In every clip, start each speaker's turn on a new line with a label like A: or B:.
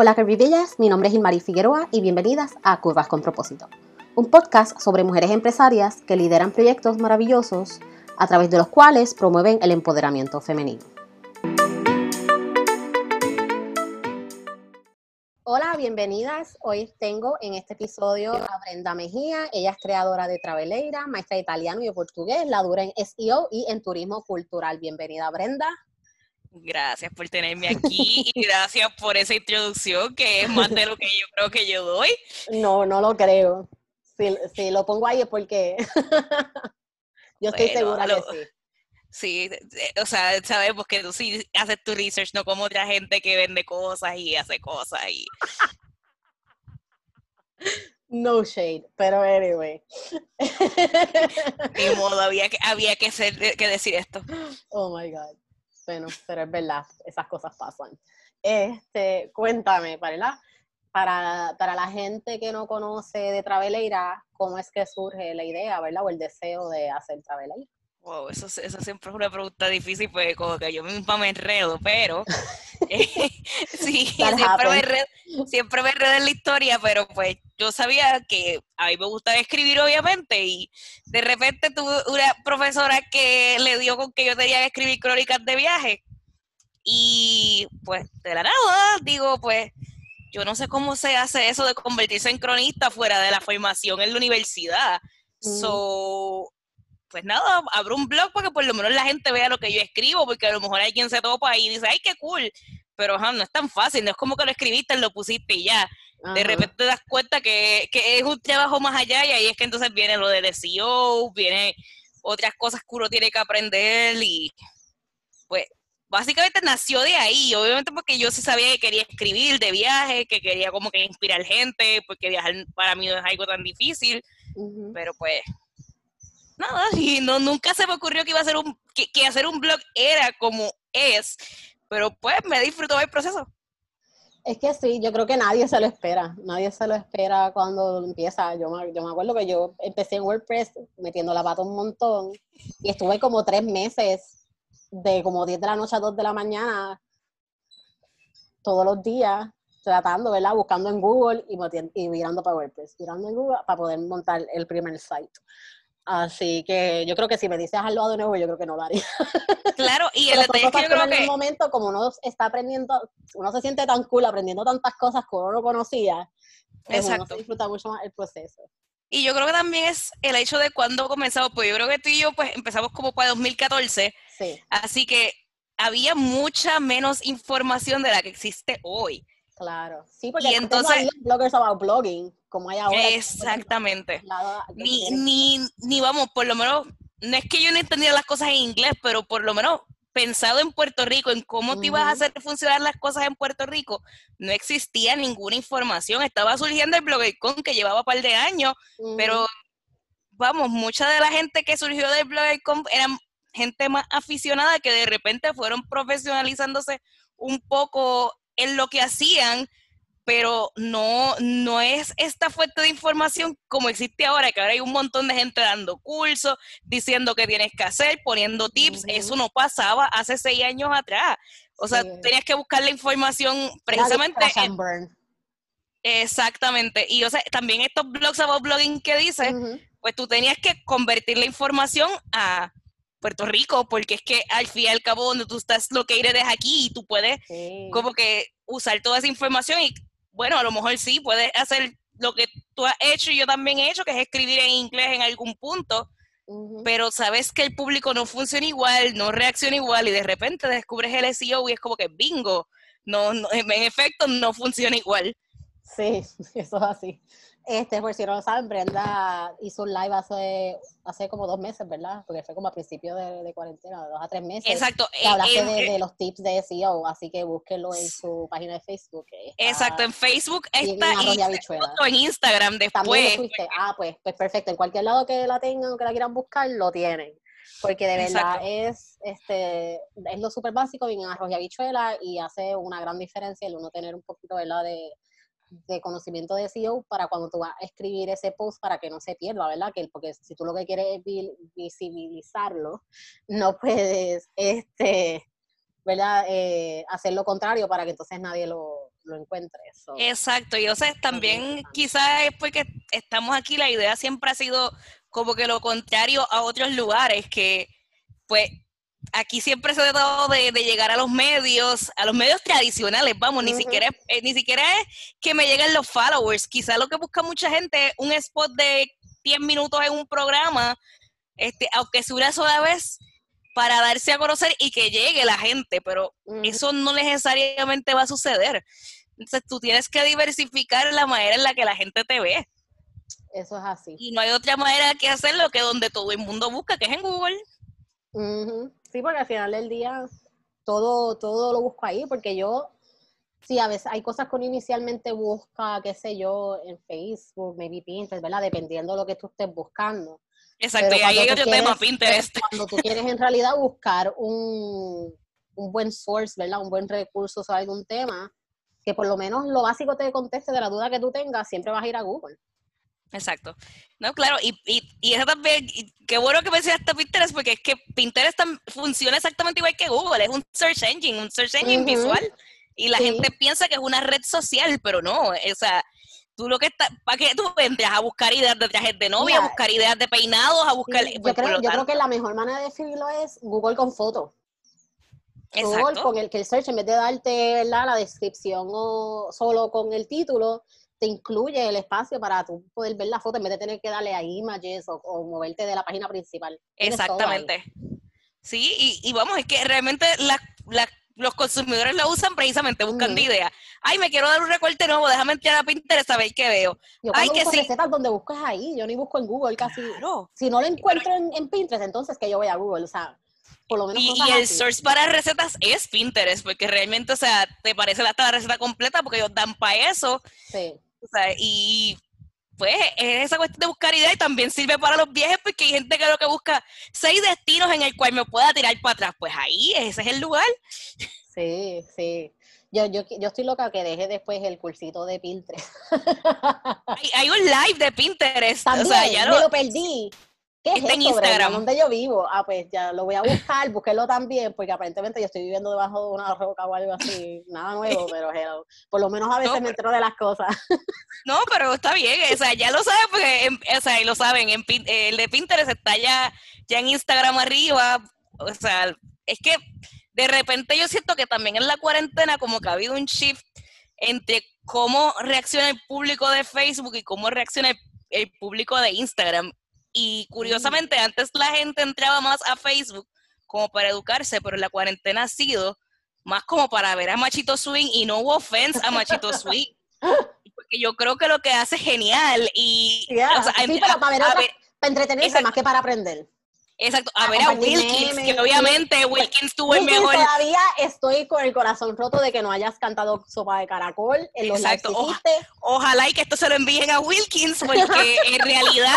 A: Hola Bellas, mi nombre es Ilmari Figueroa y bienvenidas a Curvas con Propósito, un podcast sobre mujeres empresarias que lideran proyectos maravillosos a través de los cuales promueven el empoderamiento femenino. Hola, bienvenidas. Hoy tengo en este episodio a Brenda Mejía. Ella es creadora de Traveleira, maestra de italiano y de portugués, la dura en SEO y en turismo cultural. Bienvenida, Brenda.
B: Gracias por tenerme aquí y gracias por esa introducción que es más de lo que yo creo que yo doy.
A: No, no lo creo. Si, lo pongo ahí es porque yo estoy segura que sí.
B: Sí, o sea, sabemos que tú sí haces tu research, no como otra gente que vende cosas y hace cosas y...
A: No shade, pero anyway.
B: Ni modo, había que, había que, ser, que decir esto.
A: Oh my God. Bueno, pero es verdad, esas cosas pasan. Este, cuéntame, ¿verdad? Para, para la gente que no conoce de Traveleira, ¿cómo es que surge la idea, ¿verdad? O el deseo de hacer Traveleira.
B: Wow, eso, eso siempre es una pregunta difícil, pues como que yo misma me enredo, pero eh, sí, siempre me, enredo, siempre me enredo en la historia, pero pues yo sabía que a mí me gustaba escribir, obviamente, y de repente tuve una profesora que le dio con que yo tenía que escribir crónicas de viaje. Y pues de la nada, digo, pues yo no sé cómo se hace eso de convertirse en cronista fuera de la formación en la universidad. Mm. So, pues nada, abro un blog porque por lo menos la gente vea lo que yo escribo, porque a lo mejor hay quien se topa y dice, ay, qué cool. Pero no es tan fácil, no es como que lo escribiste, lo pusiste y ya. De repente te das cuenta que, es un trabajo más allá y ahí es que entonces viene lo del SEO, viene otras cosas que uno tiene que aprender y pues básicamente nació de ahí, obviamente porque yo sí sabía que quería escribir de viaje, que quería como que inspirar gente, porque viajar para mí no es algo tan difícil, pero pues nada, y no, nunca se me ocurrió que iba a ser un, que, que hacer un blog era como es, pero pues me disfrutó el proceso.
A: Es que sí, yo creo que nadie se lo espera, nadie se lo espera cuando empieza. Yo me, yo me acuerdo que yo empecé en WordPress metiendo la pata un montón y estuve como tres meses de como 10 de la noche a 2 de la mañana todos los días tratando, ¿verdad? Buscando en Google y, y mirando para WordPress, mirando en Google para poder montar el primer site. Así que yo creo que si me dices hazlo de nuevo, yo creo que no lo haría.
B: Claro, y el detalle es que yo creo que...
A: En el momento, como uno está aprendiendo, uno se siente tan cool aprendiendo tantas cosas que uno no conocía, pues Exacto. uno se disfruta mucho más el proceso.
B: Y yo creo que también es el hecho de cuando comenzamos, pues yo creo que tú y yo pues empezamos como para 2014, sí. así que había mucha menos información de la que existe hoy.
A: Claro, sí, porque y entonces, no había bloggers about blogging como hay ahora.
B: Exactamente. Ni, ni, ni vamos, por lo menos, no es que yo no entendía las cosas en inglés, pero por lo menos pensado en Puerto Rico, en cómo te ibas a hacer funcionar las cosas en Puerto Rico, no existía ninguna información. Estaba surgiendo el BloggerCon que llevaba un par de años, pero vamos, mucha de la gente que surgió del BloggerCon eran gente más aficionada que de repente fueron profesionalizándose un poco en lo que hacían pero no, no es esta fuente de información como existe ahora, que ahora hay un montón de gente dando cursos, diciendo qué tienes que hacer, poniendo tips. Eso no pasaba hace seis años atrás. O sea, tenías que buscar la información precisamente. exactamente. Y o sea, también estos blogs about blogging que dices, pues tú tenías que convertir la información a Puerto Rico, porque es que al fin y al cabo donde tú estás lo que eres aquí y tú puedes como que usar toda esa información y bueno, a lo mejor sí, puedes hacer lo que tú has hecho y yo también he hecho, que es escribir en inglés en algún punto, pero sabes que el público no funciona igual, no reacciona igual y de repente descubres el SEO y es como que bingo, no, no en efecto no funciona igual.
A: Sí, eso es así. Este, por si no lo saben, Brenda hizo un live hace, hace como dos meses, ¿verdad? Porque fue como a principio de, cuarentena, de dos a tres meses.
B: Exacto.
A: Que eh, hablaste de, de, los tips de SEO, así que búsquenlo en su página de Facebook.
B: Exacto, en Facebook está y en Instagram después.
A: Ah, pues, pues perfecto. En cualquier lado que la tengan o que la quieran buscar, lo tienen. Porque de verdad es, este, es lo súper básico, bien arroz y habichuela y hace una gran diferencia el uno tener un poquito, ¿verdad? De, de conocimiento de SEO para cuando tú vas a escribir ese post para que no se pierda, ¿verdad? Que, porque si tú lo que quieres es visibilizarlo, no puedes, este, ¿verdad? Eh, hacer lo contrario para que entonces nadie lo, lo encuentres.
B: Exacto, y o sea, también quizás es porque estamos aquí, la idea siempre ha sido como que lo contrario a otros lugares, que pues aquí siempre se ha de, llegar a los medios, a los medios tradicionales, vamos, ni siquiera eh, ni siquiera es que me lleguen los followers, quizás lo que busca mucha gente es un spot de 10 minutos en un programa, este, aunque sea una sola vez, para darse a conocer y que llegue la gente, pero eso no necesariamente va a suceder. Entonces tú tienes que diversificar la manera en la que la gente te ve.
A: Eso es así.
B: Y no hay otra manera que hacerlo que donde todo el mundo busca, que es en Google.
A: Sí, porque al final del día todo, todo lo busco ahí, porque yo, sí, a veces hay cosas que uno inicialmente busca, qué sé yo, en Facebook, maybe Pinterest, ¿verdad? Dependiendo de lo que tú estés buscando.
B: Exacto, y ahí hay otro tema, Pinterest.
A: Cuando tú quieres en realidad buscar un, buen source, ¿verdad? Un buen recurso sobre algún tema, que por lo menos lo básico te conteste de la duda que tú tengas, siempre vas a ir a Google.
B: Exacto. No, claro, y, y, eso también, qué bueno que mencionaste Pinterest, porque es que Pinterest funciona exactamente igual que Google, es un search engine, un search engine visual. Y la gente piensa que es una red social, pero no, o sea, tú lo que estás, ¿para qué tú entras a buscar ideas de trajes de novia, a buscar ideas de peinados, a buscar...
A: yo, pues, creo, yo creo, que la mejor manera de definirlo es Google con fotos. Google con el que el search, en vez de darte la descripción o solo con el título, te incluye el espacio para tú poder ver la foto en vez de tener que darle a images o, moverte de la página principal.
B: Exactamente. Sí, y, y, vamos, es que realmente la, la los consumidores lo usan precisamente buscando ideas. Ay, me quiero dar un recorte nuevo, déjame entrar a Pinterest a ver qué veo.
A: Yo Ay, que busco sí. recetas donde buscas ahí, yo ni busco en Google casi. Si no lo encuentro en, Pinterest, entonces que yo voy a Google, o sea, por lo menos
B: Y, y el source para recetas es Pinterest, porque realmente, o sea, te parece hasta la receta completa porque ellos dan para eso. Sí. O sea, y pues es esa cuestión de buscar ideas y también sirve para los viajes porque hay gente que lo que busca seis destinos en el cual me pueda tirar para atrás. Pues ahí, ese es el lugar.
A: Sí, sí. Yo, yo, yo estoy loca que deje después el cursito de Pinterest.
B: hay, un live de Pinterest.
A: También, o sea, ya lo, lo perdí. ¿Qué es en Instagram. ¿Dónde yo vivo? Ah, pues ya lo voy a buscar, búsquelo también, porque aparentemente yo estoy viviendo debajo de una roca o algo así. Nada nuevo, pero por lo menos a veces me entero de las cosas.
B: No, pero está bien, o sea, ya lo saben, porque, o sea, lo saben, en, el de Pinterest está ya, ya en Instagram arriba, o sea, es que de repente yo siento que también en la cuarentena como que ha habido un shift entre cómo reacciona el público de Facebook y cómo reacciona el público de Instagram. Y curiosamente, antes la gente entraba más a Facebook como para educarse, pero la cuarentena ha sido más como para ver a Machito Swing y no hubo offense a Machito Swing. Porque yo creo que lo que hace es genial y...
A: sí, pero para, ver, para entretenerse más que para aprender.
B: Exacto, a, ver a Wilkins, que obviamente Wilkins tuvo el mejor.
A: Todavía estoy con el corazón roto de que no hayas cantado Sopa de Caracol en los Exacto.
B: ojalá y que esto se lo envíen a Wilkins, porque en realidad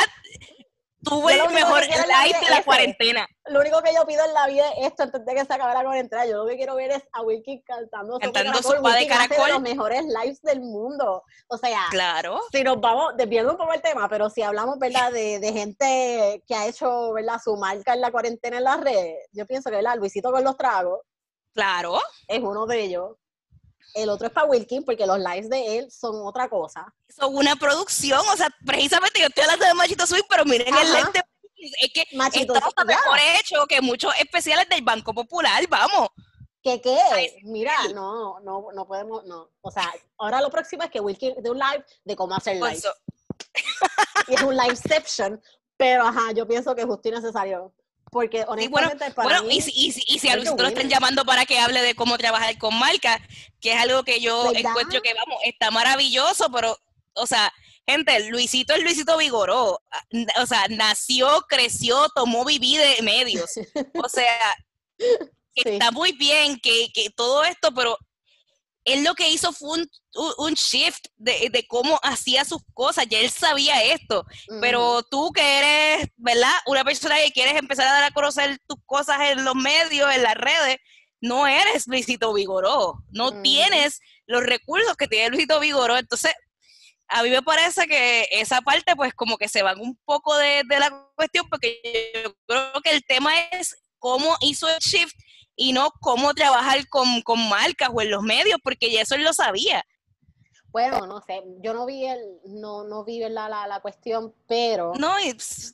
B: tuve el mejor live de la cuarentena.
A: Lo único que yo pido en la vida es esto antes de que se acabe la cuarentena. Yo lo que quiero ver es a Wilkins cantando,
B: cantando sopa de caracol.
A: de los mejores lives del mundo. O sea,
B: claro.
A: si nos vamos, desviando un poco el tema, pero si hablamos, ¿verdad? De, de gente que ha hecho, ¿verdad? Su marca en la cuarentena en las redes, yo pienso que, ¿verdad? Luisito con los tragos.
B: Claro.
A: Es uno de ellos. El otro es para Wilkin, porque los lives de él son otra cosa.
B: Son una producción, o sea, precisamente yo estoy hablando de Machito Swing, pero miren el lente. Es que Machito está mejor hecho que muchos especiales del Banco Popular, vamos.
A: ¿Qué qué? Mira, no, no, no podemos, no. O sea, ahora lo próximo es que Wilkin de un live de cómo hacer live. y es un liveception, pero ajá, yo pienso que es justo y necesario. Porque honestamente
B: bueno, para bueno, y, si, y, si, a Luisito lo están llamando para que hable de cómo trabajar con marca, que es algo que yo encuentro que, vamos, está maravilloso, pero, o sea, gente, Luisito es Luisito Vigoró. O sea, nació, creció, tomó viví de medios. O sea, está muy bien que, que todo esto, pero él lo que hizo fue un, un shift de, de, cómo hacía sus cosas, ya él sabía esto, pero tú que eres, ¿verdad? Una persona que quieres empezar a dar a conocer tus cosas en los medios, en las redes, no eres Luisito Vigoró, no tienes los recursos que tiene Luisito Vigoró, entonces a mí me parece que esa parte pues como que se van un poco de, de la cuestión porque yo creo que el tema es cómo hizo el shift y no cómo trabajar con, marcas o en los medios, porque ya eso él lo sabía.
A: Bueno, no sé, yo no vi el, no, no vi la, la, la cuestión, pero...
B: No,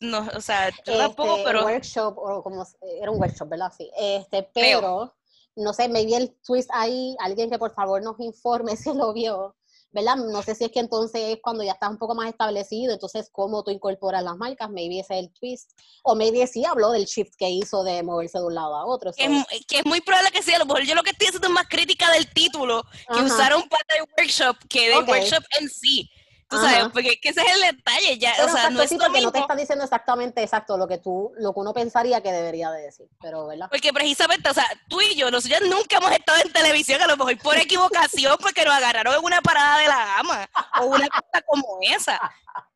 B: no, o sea, yo tampoco,
A: este,
B: pero...
A: workshop, o como, era un workshop, ¿verdad? Sí, este, pero, no sé, me vi el twist ahí, alguien que por favor nos informe si lo vio, ¿verdad? No sé si es que entonces es cuando ya estás un poco más establecido, entonces cómo tú incorporas las marcas, maybe ese es el twist, o maybe sí habló del shift que hizo de moverse de un lado a otro.
B: Es, que es muy probable que sí, a lo mejor yo lo que estoy haciendo es más crítica del título, que usaron para el workshop, que del workshop en sí. Tú sabes, porque ese es el detalle, ya, o sea, no es
A: porque no te está diciendo exactamente exacto lo que tú, lo que uno pensaría que debería de decir, pero ¿verdad?
B: Porque precisamente, o sea, tú y yo, nosotros nunca hemos estado en televisión, a lo mejor por equivocación, porque nos agarraron en una parada de la gama, o una cosa como esa.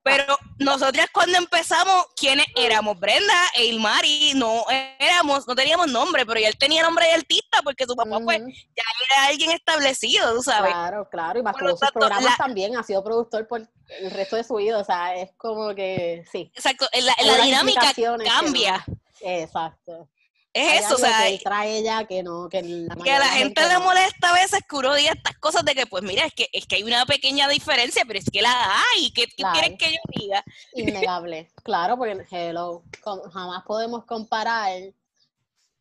B: Pero nosotras cuando empezamos, ¿quiénes éramos? Brenda e Ilmari, no éramos, no teníamos nombre, pero ya él tenía nombre de artista porque su papá pues ya era alguien establecido, tú sabes.
A: Claro, claro, y más con sus programas también, ha sido productor por el resto de su vida, o sea, es como que sí.
B: Exacto, la, dinámica cambia.
A: exacto.
B: Es eso, o sea.
A: Que trae ella que no, que,
B: la, gente, le molesta a veces que uno diga estas cosas de que, pues mira, es que, es que hay una pequeña diferencia, pero es que la hay. ¿Qué, ¿qué quieren que yo diga?
A: Innegable, claro, porque hello, jamás podemos comparar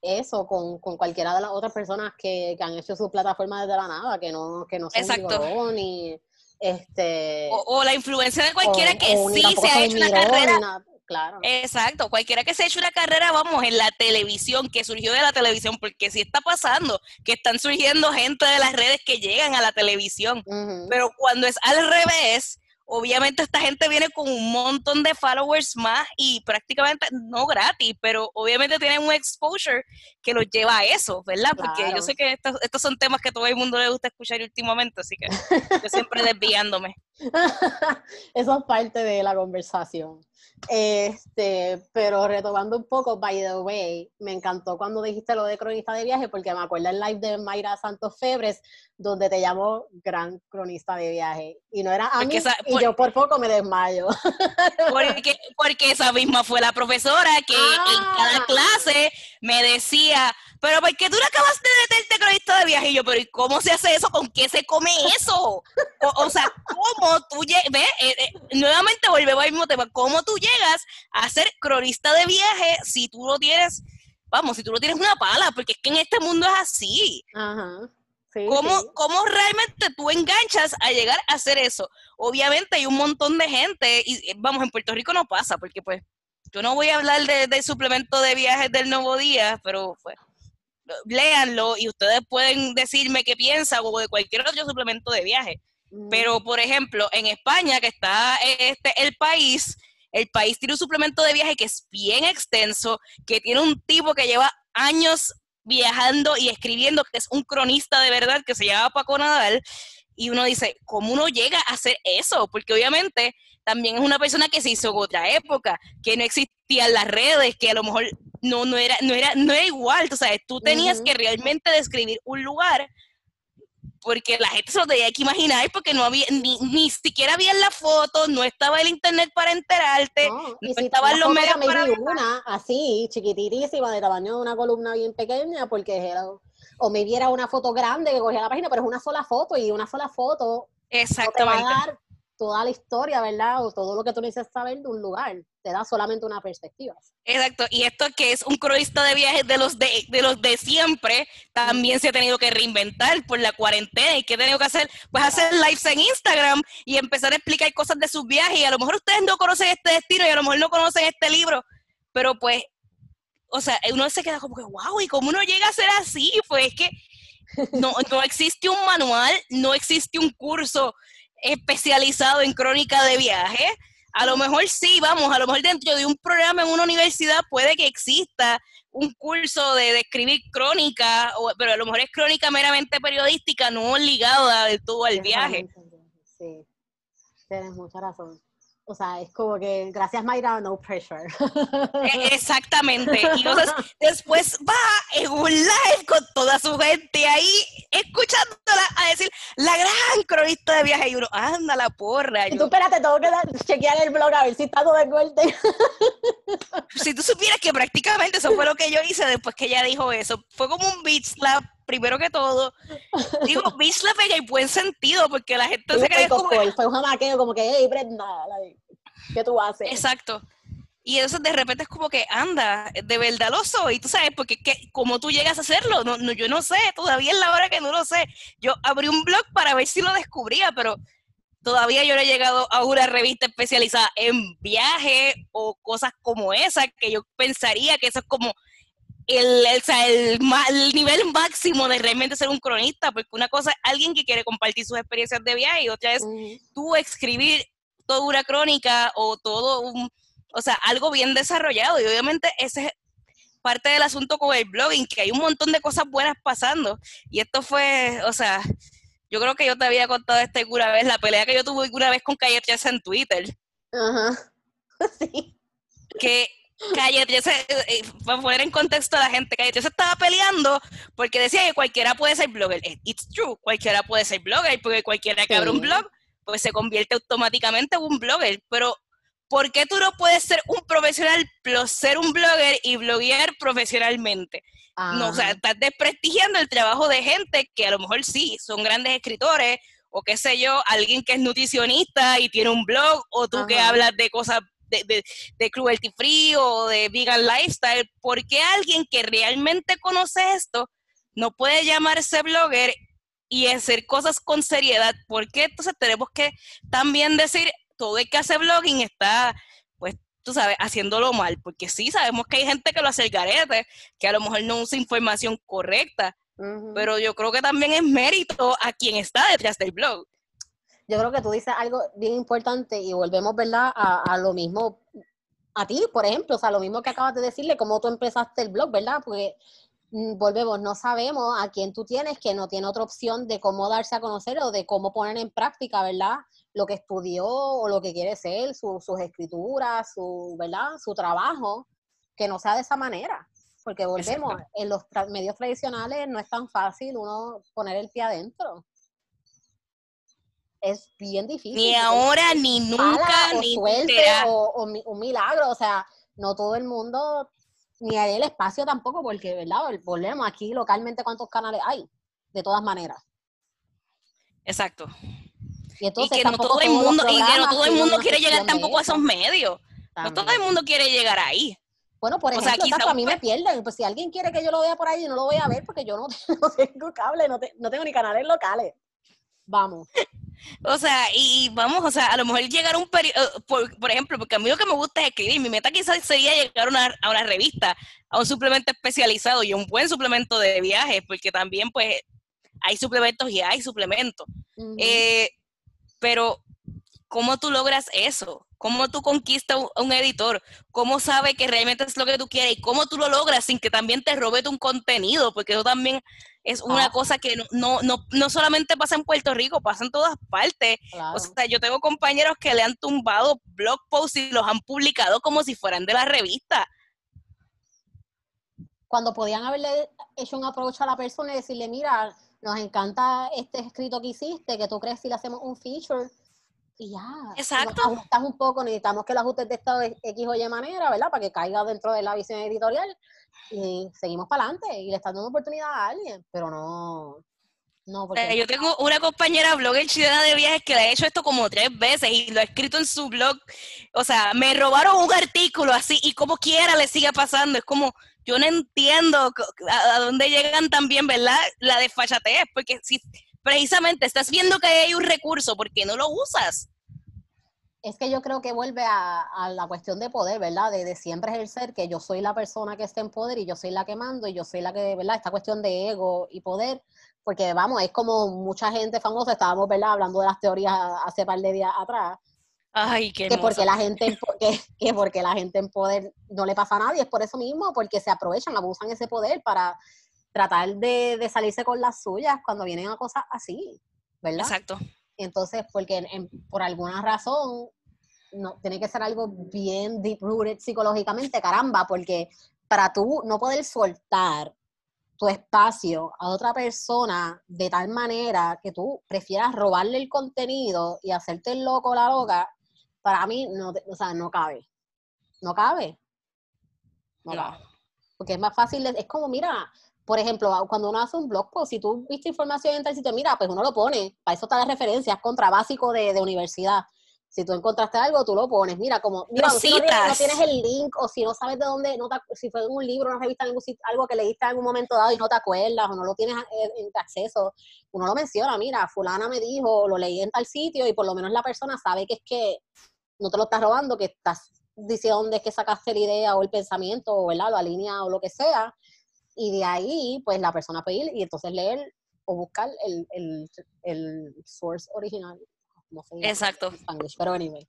A: eso con, con, cualquiera de las otras personas que, que, han hecho su plataforma desde la nada, que no, que no son Exacto. ni este
B: o, la influencia de cualquiera que sí se ha hecho una carrera Claro. Exacto, cualquiera que se eche una carrera, vamos, en la televisión, que surgió de la televisión, porque sí está pasando, que están surgiendo gente de las redes que llegan a la televisión, pero cuando es al revés, obviamente esta gente viene con un montón de followers más y prácticamente no gratis, pero obviamente tienen un exposure que los lleva a eso, ¿verdad? Porque yo sé que estos, estos, son temas que todo el mundo le gusta escuchar últimamente, así que yo siempre desviándome.
A: eso es parte de la conversación. Este, pero retomando un poco, by the way, me encantó cuando dijiste lo de cronista de viaje, porque me acuerdo el live de Mayra Santos Febres, donde te llamó gran cronista de viaje. Y no era a mí, y yo por poco me desmayo.
B: Porque, porque esa misma fue la profesora que en cada ah. clase me decía, pero ¿por qué tú no acabas de meterte cronista de viaje? Y yo, pero ¿y cómo se hace eso? ¿Con qué se come eso? O, sea, ¿cómo tú llegas? Eh, eh, nuevamente volvemos al mismo tema. ¿Cómo tú llegas a ser cronista de viaje si tú no tienes, vamos, si tú no tienes una pala? Porque es que en este mundo es así.
A: Ajá.
B: ¿Cómo, ¿Cómo, realmente tú enganchas a llegar a hacer eso? Obviamente hay un montón de gente, y vamos, en Puerto Rico no pasa, porque pues yo no voy a hablar del suplemento de viajes del Nuevo Día, pero pues léanlo y ustedes pueden decirme qué piensan o de cualquier otro suplemento de viaje. Pero, por ejemplo, en España, que está este, el país, el país tiene un suplemento de viaje que es bien extenso, que tiene un tipo que lleva años viajando y escribiendo, que es un cronista de verdad, que se llama Paco Nadal, y uno dice, ¿cómo uno llega a hacer eso? Porque obviamente también es una persona que se hizo en otra época, que no existían las redes, que a lo mejor no, no, era, no, era, no era igual, o sea, tú tenías que realmente describir un lugar porque la gente se lo tenía que imaginar porque no había, ni, ni siquiera había la foto, no estaba el internet para enterarte, no,
A: si estaban los medios para una así, chiquititísima, de tamaño de una columna bien pequeña, porque era, o me viera una foto grande que cogía la página, pero es una sola foto y una sola foto
B: Exactamente
A: toda la historia, ¿verdad? O todo lo que tú necesitas saber de un lugar. Te da solamente una perspectiva.
B: Exacto. Y esto que es un cronista de viajes de los de, de los de siempre, también se ha tenido que reinventar por la cuarentena. ¿Y qué ha tenido que hacer? Pues hacer lives en Instagram y empezar a explicar cosas de sus viajes. Y a lo mejor ustedes no conocen este destino y a lo mejor no conocen este libro, pero pues, o sea, uno se queda como que, wow, ¿y cómo uno llega a ser así? Pues es que no, no existe un manual, no existe un curso especializado en crónica de viaje. A lo mejor sí, vamos, a lo mejor dentro de un programa en una universidad puede que exista un curso de, escribir crónica, o, pero a lo mejor es crónica meramente periodística, no ligada del todo al viaje.
A: Sí, tienes mucha razón. O sea, es como que gracias Mayra, no pressure.
B: E, exactamente. Y entonces después va en un live con toda su gente ahí, escuchándola a decir, la gran cronista de viaje y uno, anda la porra.
A: Y tú espérate, tengo que chequear el blog a ver si está todo de vuelta.
B: si tú supieras que prácticamente eso fue lo que yo hice después que ella dijo eso. Fue como un beat slap, primero que todo. Digo, beat slap en el buen sentido, porque la gente se cree como...
A: Fue un jamaqueo como que, hey, Brenda, ¿qué tú haces?
B: Exacto. Y eso de repente es como que, anda, de verdad lo soy, tú sabes, porque ¿qué, ¿cómo tú llegas a hacerlo? No, no, yo no sé, todavía es la hora que no lo sé. Yo abrí un blog para ver si lo descubría, pero todavía yo no he llegado a una revista especializada en viaje o cosas como esa, que yo pensaría que eso es como el, el, el, nivel máximo de realmente ser un cronista, porque una cosa es alguien que quiere compartir sus experiencias de viaje y otra es tú escribir toda una crónica o todo un o sea, algo bien desarrollado. Y obviamente ese es parte del asunto con el blogging, que hay un montón de cosas buenas pasando. Y esto fue, o sea, yo creo que yo te había contado esta alguna vez, la pelea que yo tuve alguna vez con Calle en Twitter. Ajá. Sí. Que Calle eh, eh, para poner en contexto a la gente, Calle estaba peleando porque decía que cualquiera puede ser blogger. Eh, it's true, cualquiera puede ser blogger, porque cualquiera que abre un blog, pues se convierte automáticamente en un blogger. Pero ¿por qué tú no puedes ser un profesional plus ser un blogger y bloguear profesionalmente? No, o sea, estás desprestigiando el trabajo de gente que a lo mejor sí, son grandes escritores, o qué sé yo, alguien que es nutricionista y tiene un blog, o tú que hablas de cosas de, de, de, cruelty free o de vegan lifestyle, ¿por qué alguien que realmente conoce esto no puede llamarse blogger y hacer cosas con seriedad? ¿Por qué entonces tenemos que también decir, todo el que hace blogging está, pues, tú sabes, haciéndolo mal, porque sí, sabemos que hay gente que lo hace el garete, que a lo mejor no usa información correcta, pero yo creo que también es mérito a quien está detrás del blog.
A: Yo creo que tú dices algo bien importante y volvemos, ¿verdad?, a, a lo mismo, a ti, por ejemplo, o sea, lo mismo que acabas de decirle, cómo tú empezaste el blog, ¿verdad? Porque mm, volvemos, no sabemos a quién tú tienes que no tiene otra opción de cómo darse a conocer o de cómo poner en práctica, ¿verdad? lo que estudió o lo que quiere ser, sus escrituras, su, ¿verdad? su trabajo, que no sea de esa manera. Porque volvemos, en los medios tradicionales no es tan fácil uno poner el pie adentro. Es bien difícil.
B: Ni ahora, ni nunca,
A: ni suerte, o, un milagro. O sea, no todo el mundo, ni hay el espacio tampoco, porque, ¿verdad? Volvemos aquí localmente cuántos canales hay, de todas maneras.
B: Exacto. Y, que no todo el mundo, y que no todo el mundo quiere llegar tampoco a esos medios. No todo el mundo quiere llegar ahí.
A: Bueno, por ejemplo, a mí me pierden. Pues si alguien quiere que yo lo vea por ahí, yo no lo voy a ver porque yo no, tengo cable, no, no, tengo ni canales locales. Vamos.
B: O sea, y vamos, o sea, a lo mejor llegar a un periodo, eh, por, por, ejemplo, porque a mí lo que me gusta es escribir, mi meta quizás sería llegar a una, a una revista, a un suplemento especializado y un buen suplemento de viajes, porque también pues hay suplementos y hay suplementos. eh, pero, ¿cómo tú logras eso? ¿Cómo tú conquistas a un editor? ¿Cómo sabe que realmente es lo que tú quieres? ¿Y cómo tú lo logras sin que también te robe tu contenido? Porque eso también es una ah. cosa que no, no, no, solamente pasa en Puerto Rico, pasa en todas partes. O sea, yo tengo compañeros que le han tumbado blog posts y los han publicado como si fueran de la revista.
A: Cuando podían haberle hecho un approach a la persona y decirle, mira, nos encanta este escrito que hiciste, que tú crees si le hacemos un feature y ya.
B: Exacto.
A: Nos ajustas un poco, necesitamos que lo ajustes de esta X o Y manera, ¿verdad? Para que caiga dentro de la visión editorial y seguimos para adelante y le estás dando oportunidad a alguien, pero no. No, porque...
B: Yo tengo una compañera blogger chilena de viajes que le ha hecho esto como tres veces y lo ha escrito en su blog. O sea, me robaron un artículo así y como quiera le sigue pasando. Es como, yo no entiendo a, dónde llegan también, ¿verdad? La desfachatez, porque si precisamente estás viendo que hay un recurso, ¿por qué no lo usas?
A: Es que yo creo que vuelve a, la cuestión de poder, ¿verdad? De, de, siempre ejercer que yo soy la persona que está en poder y yo soy la que mando y yo soy la que, ¿verdad? Esta cuestión de ego y poder, porque vamos, es como mucha gente famosa, estábamos, ¿verdad? Hablando de las teorías hace par de días atrás,
B: Ay, qué
A: que porque la gente que, porque la gente en poder no le pasa a nadie, es por eso mismo, porque se aprovechan, abusan ese poder para tratar de, salirse con las suyas cuando vienen a cosas así, ¿verdad?
B: Exacto.
A: Entonces, porque por alguna razón no tiene que ser algo bien deep rooted psicológicamente, caramba, porque para tú no poder soltar tu espacio a otra persona de tal manera que tú prefieras robarle el contenido y hacerte el loco la loca, para mí no, o sea, no cabe. No cabe. No, cabe. Porque es más fácil, es como, mira, por ejemplo, cuando uno hace un blog post, si tú viste información en tal sitio, mira, pues uno lo pone, para eso está la referencia, es contra básico de, de universidad si tú encontraste algo, tú lo pones. Mira, como, mira, si no, tienes el link o si no sabes de dónde, no si fue en un libro, una revista, algo que leíste en algún momento dado y no te acuerdas o no lo tienes en, acceso, uno lo menciona, mira, fulana me dijo, lo leí en tal sitio y por lo menos la persona sabe que es que no te lo estás robando, que estás diciendo dónde es que sacaste la idea o el pensamiento o ¿verdad? la línea o lo que sea. Y de ahí, pues la persona puede ir y entonces leer o buscar el, el, el source original.
B: Exacto.
A: pero anyway.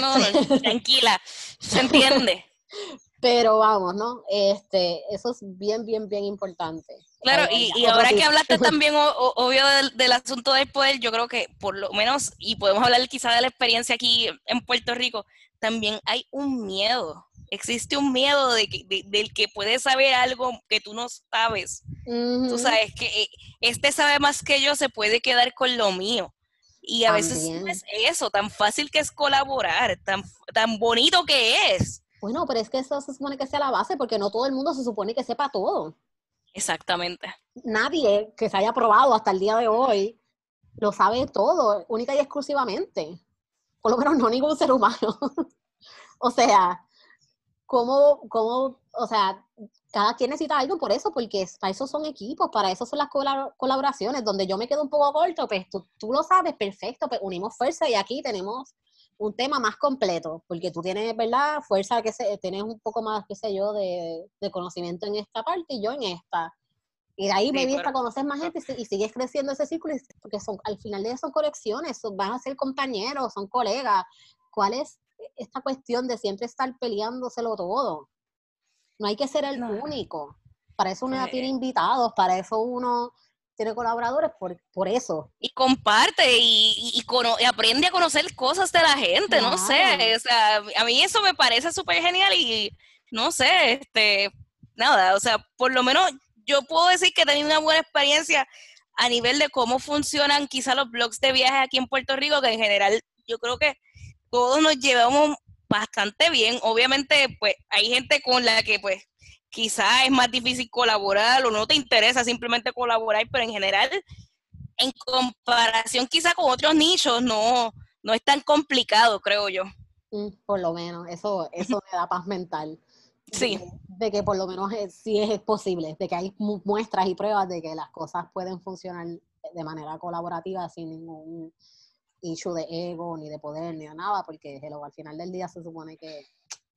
B: No, este tranquila, se entiende.
A: pero vamos, ¿no? Este, eso es bien, bien, bien importante.
B: Claro, y, ahora que hablaste también, obvio, del, asunto del poder, yo creo que por lo menos, y podemos hablar quizá de la experiencia aquí en Puerto Rico, también hay un miedo. Existe un miedo de que, del que puede saber algo que tú no sabes. Tú sabes que eh, este sabe más que yo, se puede quedar con lo mío. Y a veces es eso, tan fácil que es colaborar, tan, tan bonito que es.
A: Bueno, pero es que eso se supone que sea la base, porque no todo el mundo se supone que sepa todo.
B: Exactamente.
A: Nadie que se haya probado hasta el día de hoy lo sabe todo, única y exclusivamente. Por lo menos no ningún ser humano. o sea, ¿cómo, ¿cómo, o sea, cada quien necesita algo por eso, porque para eso son equipos, para eso son las colaboraciones, donde yo me quedo un poco corto, pues tú, tú lo sabes, perfecto, pues unimos fuerza y aquí tenemos un tema más completo, porque tú tienes, ¿verdad? Fuerza que se, tienes un poco más, qué sé yo, de, conocimiento en esta parte y yo en esta. Y de ahí me viene a conocer más gente y, sigues creciendo ese círculo, porque son, al final de eso son conexiones, van a ser compañeros, son colegas. ¿Cuál es esta cuestión de siempre estar peleándoselo todo? No hay que ser el único. Para eso uno tiene invitados, para eso uno tiene colaboradores, por, por eso.
B: Y comparte y, y, aprende a conocer cosas de la gente, no sé. O sea, a mí eso me parece súper genial y no sé, este, nada, o sea, por lo menos yo puedo decir que he tenido una buena experiencia a nivel de cómo funcionan quizá los blogs de viajes aquí en Puerto Rico, que en general yo creo que todos nos llevamos bastante bien. Obviamente, pues hay gente con la que pues quizás es más difícil colaborar o no te interesa simplemente colaborar, pero en general, en comparación quizá con otros nichos, no, no es tan complicado, creo yo.
A: Por lo menos, eso, eso me da paz mental.
B: Sí.
A: De, que por lo menos sí es posible, de que hay muestras y pruebas de que las cosas pueden funcionar de manera colaborativa sin ningún issue de ego, ni de poder, ni de nada, porque al final del día se supone que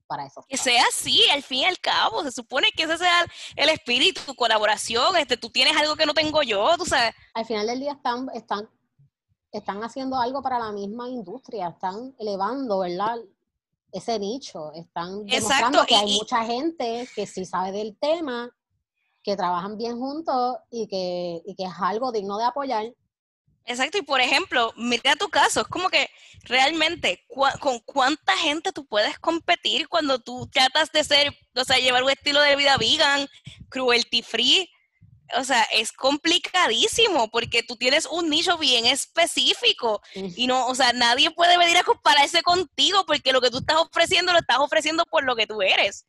A: para eso.
B: Que sea así, al fin y al cabo, se supone que ese sea el espíritu, tu colaboración, este, tú tienes algo que no tengo yo, tú sabes.
A: Al final del día están, están, están haciendo algo para la misma industria, están elevando, ¿verdad? Ese nicho, están demostrando que hay mucha gente que sí sabe del tema, que trabajan bien juntos y que, y que es algo digno de apoyar
B: Exacto, y por ejemplo, mira tu caso, es como que realmente con cuánta gente tú puedes competir cuando tú tratas de ser, o sea, llevar un estilo de vida vegan, cruelty free, o sea, es complicadísimo porque tú tienes un nicho bien específico y no, o sea, nadie puede venir a compararse contigo porque lo que tú estás ofreciendo lo estás ofreciendo por lo que tú eres.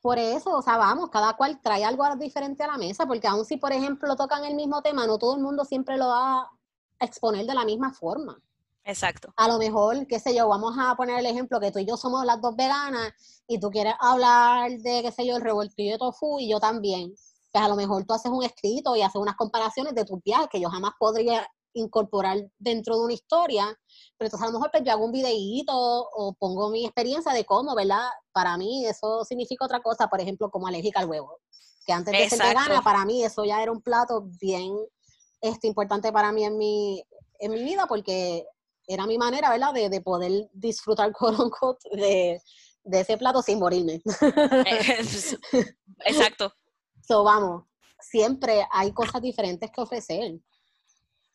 A: Por eso, o sea, vamos, cada cual trae algo diferente a la mesa, porque aun si, por ejemplo, tocan el mismo tema, no todo el mundo siempre lo va a exponer de la misma forma.
B: Exacto.
A: A lo mejor, qué sé yo, vamos a poner el ejemplo que tú y yo somos las dos veganas y tú quieres hablar de, qué sé yo, el revoltillo de tofu y yo también. Pues a lo mejor tú haces un escrito y haces unas comparaciones de tus viajes que yo jamás podría incorporar dentro de una historia, pero entonces a lo mejor pues, yo hago un videíto o pongo mi experiencia de cómo, ¿verdad? Para mí eso significa otra cosa, por ejemplo, como alérgica al huevo, que antes de ser vegana, para mí eso ya era un plato bien este, importante para mí en mi, en mi vida, porque era mi manera, ¿verdad?, de, de poder disfrutar, de, de ese plato sin morirme.
B: Exacto.
A: So, vamos, siempre hay cosas diferentes que ofrecer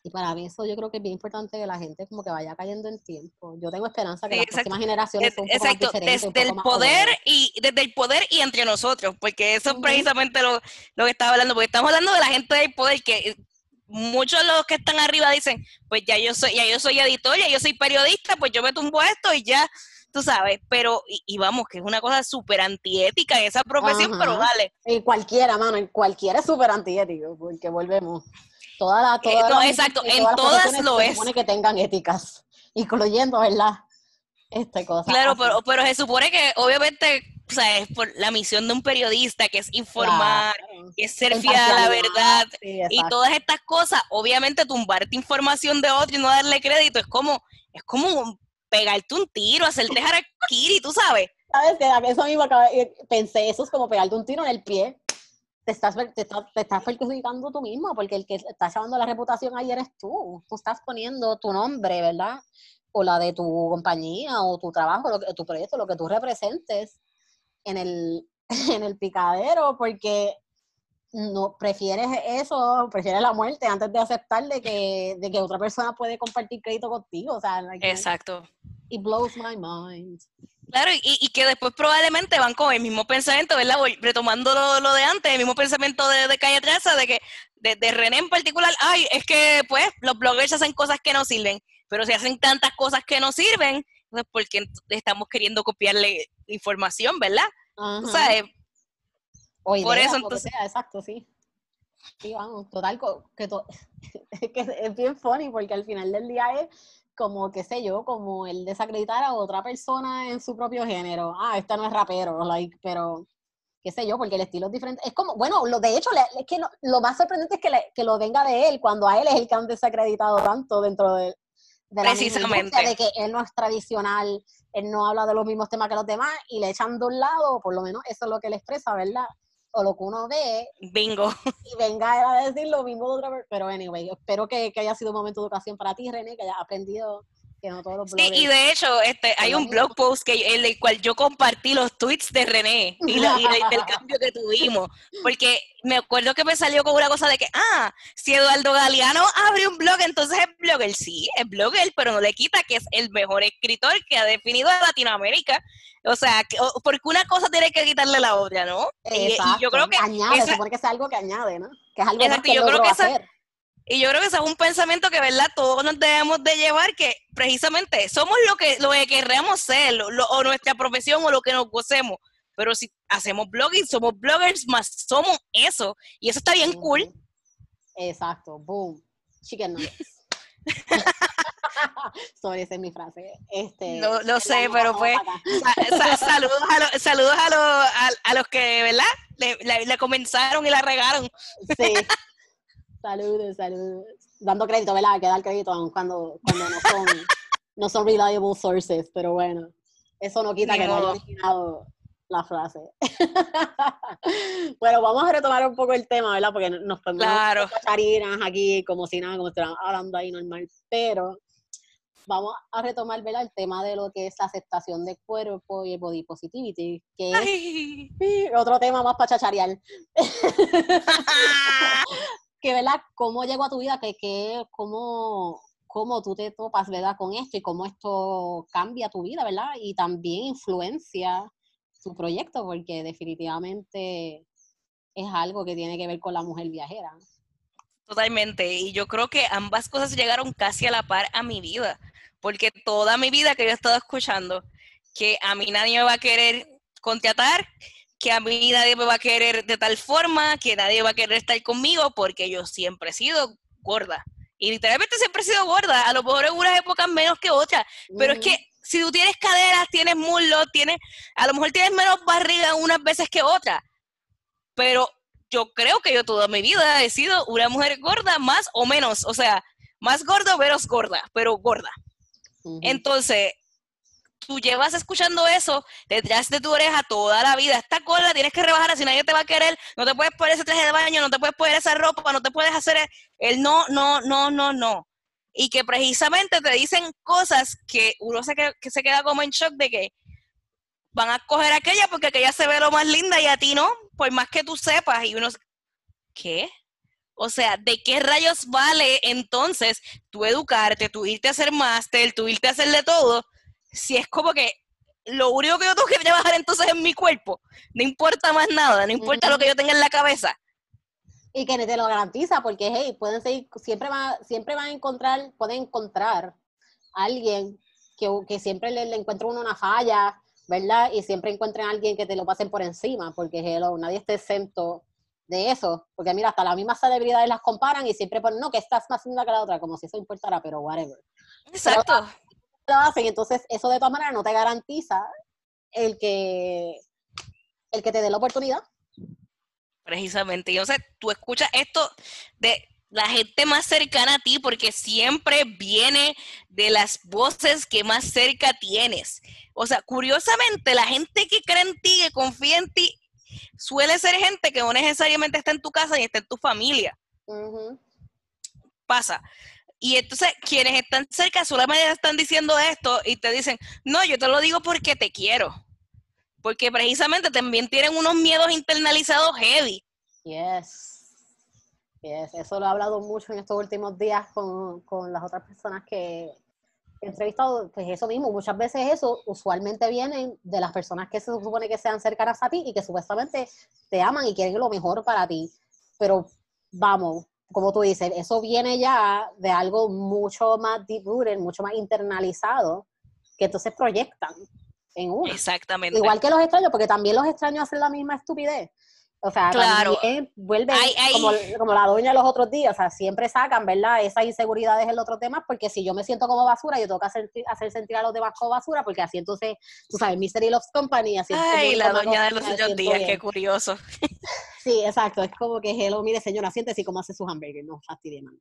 A: Y para mí eso yo creo que es bien importante que la gente como que vaya cayendo en tiempo. Yo tengo esperanza que las próximas generaciones son un poco exacto.
B: desde el poder y desde el poder y entre nosotros, porque eso es precisamente lo, lo que estaba hablando, porque estamos hablando de la gente del poder que muchos de los que están arriba dicen, pues ya yo soy, ya yo soy editor, ya yo soy periodista, pues yo me tumbo esto y ya, tú sabes, pero, y, vamos, que es una cosa súper antiética en esa profesión, pero vale.
A: En cualquiera, mano, en cualquiera es súper antiético, porque volvemos. Toda la,
B: toda eh, exacto, en todas, lo es. Se
A: supone que tengan éticas, incluyendo, ¿verdad? Esta cosa.
B: Claro, pero, pero se supone que obviamente o sea, es por la misión de un periodista, que es informar, que es ser fiel a la verdad y todas estas cosas, obviamente tumbarte información de otro y no darle crédito es como, es como pegarte un tiro, hacerte harakiri, tú sabes.
A: Sabes que eso mismo pensé, eso es como pegarte un tiro en el pie. Te estás, te, estás, perjudicando tú mismo, porque el que está llevando la reputación ahí eres tú. Tú estás poniendo tu nombre, ¿verdad? O la de tu compañía, o tu trabajo, lo que, tu proyecto, lo que tú representes en el, en el picadero porque no prefieres eso, prefieres la muerte antes de aceptar de que, de que otra persona puede compartir crédito contigo. O sea,
B: Exacto.
A: It blows my mind.
B: Claro, y, y, que después probablemente van con el mismo pensamiento, ¿verdad? Retomando lo, lo de antes, el mismo pensamiento de, de Calle Treza, de que, de, de, René en particular, ay, es que pues los bloggers hacen cosas que no sirven, pero si hacen tantas cosas que no sirven, pues porque estamos queriendo copiarle información, ¿verdad? O sea, eh,
A: por eso entonces... exacto, sí. Sí, vamos, total, que, que es bien funny porque al final del día es como, qué sé yo, como el desacreditar a otra persona en su propio género. Ah, esta no es rapero, like, pero qué sé yo, porque el estilo es diferente. Es como, bueno, lo, de hecho, es que lo, más sorprendente es que, que, lo venga de él, cuando a él es el que han desacreditado tanto dentro de, de la Precisamente. de que él no es tradicional, él no habla de los mismos temas que los demás y le echan de un lado, por lo menos eso es lo que él expresa, ¿verdad? O lo que uno ve.
B: Bingo.
A: Y venga a decir lo mismo de otra vez. Pero anyway, espero que, que haya sido un momento de educación para ti, René, que hayas aprendido
B: Sí, y de hecho, este, hay un blog post que, en el cual yo compartí los tweets de René y, el cambio que tuvimos, porque me acuerdo que me salió con una cosa de que, ah, si Eduardo Galeano abre un blog, entonces es blogger. Sí, es blogger, pero no le quita que es el mejor escritor que ha definido a Latinoamérica. O sea, porque una cosa tiene que quitarle la otra, ¿no?
A: y, yo creo que... Añade, que es algo que añade, ¿no? Que es algo que yo creo que hacer.
B: Y yo creo que ese es un pensamiento que, ¿verdad? Todos nos debemos de llevar, que precisamente somos lo que, lo que queremos ser, o nuestra profesión, o lo que nos gocemos. Pero si hacemos blogging, somos bloggers, más somos eso. Y eso está bien cool.
A: Exacto, boom. Chicken nuggets. Sorry, esa es mi frase. Este,
B: no lo sé, pero pues saludos, a, los, saludos a, a, los que, ¿verdad? Le, le, comenzaron y la regaron.
A: Sí. Saludos, saludos. Dando crédito, ¿verdad? Hay que dar crédito cuando, cuando no son, no son reliable sources, pero bueno, eso no quita que no haya originado la frase. bueno, vamos a retomar un poco el tema, ¿verdad? Porque nos ponemos
B: claro.
A: charinas aquí, como si nada, como si hablando ahí normal, pero vamos a retomar ¿verdad? el tema de lo que es la aceptación del cuerpo y el body positivity, que es otro tema más para chacharear. Que, ¿verdad? ¿Cómo llegó a tu vida? Que, que, cómo, ¿Cómo tú te topas, ¿verdad? Con esto y cómo esto cambia tu vida, ¿verdad? Y también influencia tu proyecto, porque definitivamente es algo que tiene que ver con la mujer viajera.
B: Totalmente, y yo creo que ambas cosas llegaron casi a la par a mi vida, porque toda mi vida que yo he estado escuchando, que a mí nadie me va a querer contratar, que a mí nadie me va a querer de tal forma, que nadie va a querer estar conmigo porque yo siempre he sido gorda. Y literalmente siempre he sido gorda, a lo mejor en unas épocas menos que otras, pero es que si tú tienes caderas, tienes muslos, tienes, a lo mejor tienes menos barriga unas veces que otras, pero yo creo que yo toda mi vida he sido una mujer gorda, más o menos, o sea, más gorda o menos gorda, pero gorda. Entonces, tú llevas escuchando eso detrás de tu oreja toda la vida. Esta cola tienes que rebajar, si nadie te va a querer, no te puedes poner ese traje de baño, no te puedes poner esa ropa, no te puedes hacer el no, no, no, no, no. Y que precisamente te dicen cosas que uno se, que, se queda como en shock de que van a coger aquella porque aquella se ve lo más linda y a ti no, por más que tú sepas. Y uno, ¿qué? O sea, ¿de qué rayos vale entonces tú educarte, tú irte a hacer máster, tú irte a hacer de todo, si es como que lo único que yo tengo que trabajar entonces en mi cuerpo, no importa más nada, no importa lo que yo tenga en la cabeza.
A: Y que te lo garantiza, porque hey, pueden seguir, siempre va, siempre van a encontrar, pueden encontrar a alguien que, que siempre le, le encuentra uno una falla, ¿verdad? Y siempre encuentren a alguien que te lo pasen por encima, porque hello, nadie está exento de eso, porque mira, hasta las mismas celebridades las comparan y siempre ponen, no, que estás más linda que la otra, como si eso importara, pero whatever.
B: Exacto.
A: Lo hacen, entonces eso de todas maneras no te garantiza el que, el que te dé la oportunidad.
B: Precisamente, y entonces tú escuchas esto de la gente más cercana a ti, porque siempre viene de las voces que más cerca tienes. O sea, curiosamente, la gente que cree en ti, que confía en ti, suele ser gente que no necesariamente está en tu casa y está en tu familia. Pasa. Y entonces quienes están cerca solamente están diciendo esto y te dicen, no, yo te lo digo porque te quiero. Porque precisamente también tienen unos miedos internalizados heavy.
A: Yes. Yes. Eso lo he hablado mucho en estos últimos días con, con las otras personas que, entrevistado, pues eso mismo, muchas veces eso usualmente vienen de las personas que se supone que sean cercanas a ti y que supuestamente te aman y quieren lo mejor para ti. Pero vamos, como tú dices, eso viene ya de algo mucho más deep rooted, mucho más internalizado, que entonces proyectan en uno.
B: Exactamente.
A: Igual que los extraños, porque también los extraños hacen la misma estupidez. O sea,
B: claro.
A: vuelve Como, la doña los otros días, o sea, siempre sacan, ¿verdad? Esas inseguridades en los otros temas, porque si yo me siento como basura, yo tengo que hacer, hacer sentir a los demás como basura, porque así entonces, tú sabes, Mystery Loves Company, así
B: Ay, la doña de los otros días, qué curioso.
A: Sí, exacto, es como que, hello, mire señora, siéntese como hace sus hamburgues, no fastidie, man.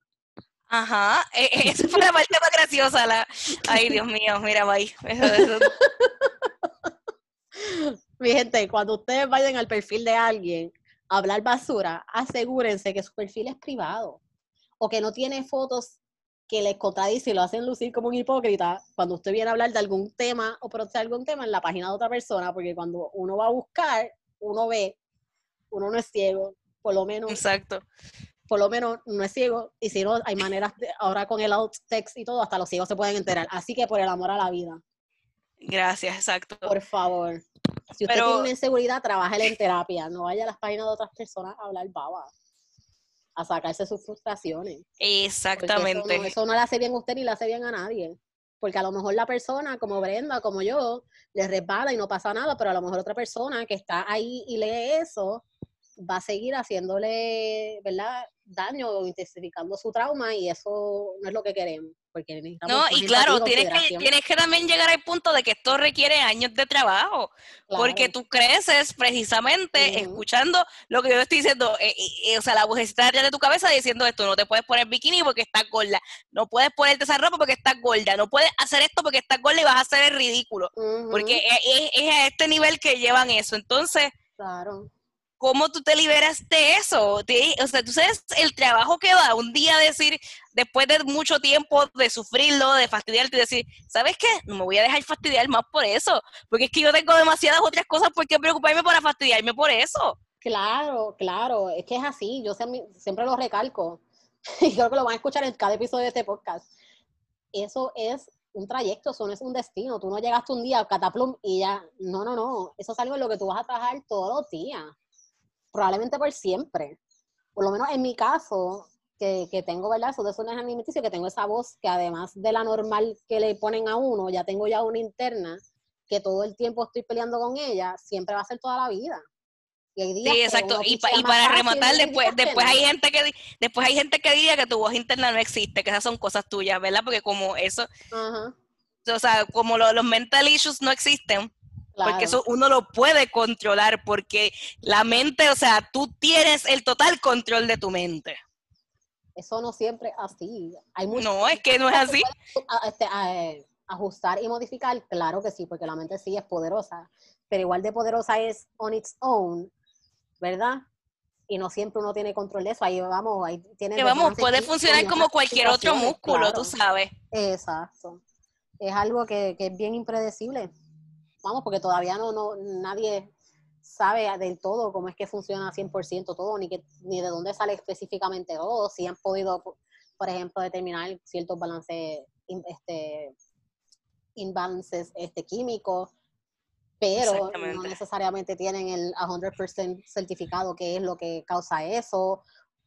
B: Ajá, e, e, esa fue la parte más graciosa, la... Ay, Dios mío, mira, ahí. Eso, eso.
A: Mi gente, cuando ustedes vayan al perfil de alguien a hablar basura, asegúrense que su perfil es privado o que no tiene fotos que les contradicen y lo hacen lucir como un hipócrita cuando usted viene a hablar de algún tema o pronunciar algún tema en la página de otra persona, porque cuando uno va a buscar, uno ve, uno no es ciego, por lo menos.
B: Exacto.
A: Por lo menos no es ciego, y si no, hay maneras, de, ahora con el out text y todo, hasta los ciegos se pueden enterar. Así que por el amor a la vida.
B: Gracias, exacto.
A: Por favor. Si usted tiene una inseguridad, trabaje en terapia. No vaya a las páginas de otras personas a hablar baba. A sacarse sus frustraciones.
B: Exactamente.
A: Eso no, le hace bien a usted ni le hace bien a nadie. Porque a lo mejor la persona, como Brenda, como yo, le resbala y no pasa nada, pero a lo mejor otra persona que está ahí y lee eso, va a seguir haciéndole, ¿verdad? daño o intensificando su trauma y eso no es lo que queremos. Porque
B: no, y claro, tienes que, tienes que también llegar al punto de que esto requiere años de trabajo, porque tú creces precisamente escuchando lo que yo estoy diciendo, eh, o sea, la vocecita de tu cabeza diciendo esto, no te puedes poner bikini porque estás gorda, no puedes ponerte esa ropa porque estás gorda, no puedes hacer esto porque estás gorda y vas a hacer el ridículo, porque es, es, a este nivel que llevan eso, entonces...
A: Claro
B: ¿cómo tú te liberas de eso? o sea, tú sabes el trabajo que da un día decir, después de mucho tiempo de sufrirlo, de fastidiarte decir, ¿sabes qué? No me voy a dejar fastidiar más por eso, porque es que yo tengo demasiadas otras cosas por qué preocuparme para fastidiarme por eso.
A: Claro, claro, es que es así, yo siempre lo recalco, y creo que lo van a escuchar en cada episodio de este podcast. Eso es un trayecto, eso no es un destino, tú no llegaste un día a Cataplum y ya, no, no, no, eso es algo en lo que tú vas a trabajar todos los días probablemente por siempre. Por lo menos en mi caso, que, que tengo, ¿verdad? Eso de eso no es alimenticio, que tengo esa voz que además de la normal que le ponen a uno, ya tengo ya una interna que todo el tiempo estoy peleando con ella, siempre va a ser toda la vida.
B: Y sí, exacto. Y, para rematar, después, después hay gente que después hay gente que diga que tu voz interna no existe, que esas son cosas tuyas, ¿verdad? Porque como eso, o sea, como los mental issues no existen, porque eso uno lo puede controlar, porque la mente, o sea, tú tienes el total control de tu mente.
A: Eso no siempre es así. Hay
B: no, es que no es así.
A: Este, eh, ajustar y modificar, claro que sí, porque la mente sí es poderosa, pero igual de poderosa es on its own, ¿verdad? Y no siempre uno tiene control de eso. Ahí vamos, ahí tiene.
B: Que vamos, puede funcionar como cualquier otro músculo, tú sabes.
A: Exacto. Es algo que, que es bien impredecible vamos, porque todavía no, no nadie sabe del todo cómo es que funciona 100% todo, ni, que, ni de dónde sale específicamente todo, si han podido, por ejemplo, determinar ciertos balances, este, imbalances este, químicos, pero no necesariamente tienen el 100% certificado que es lo que causa eso,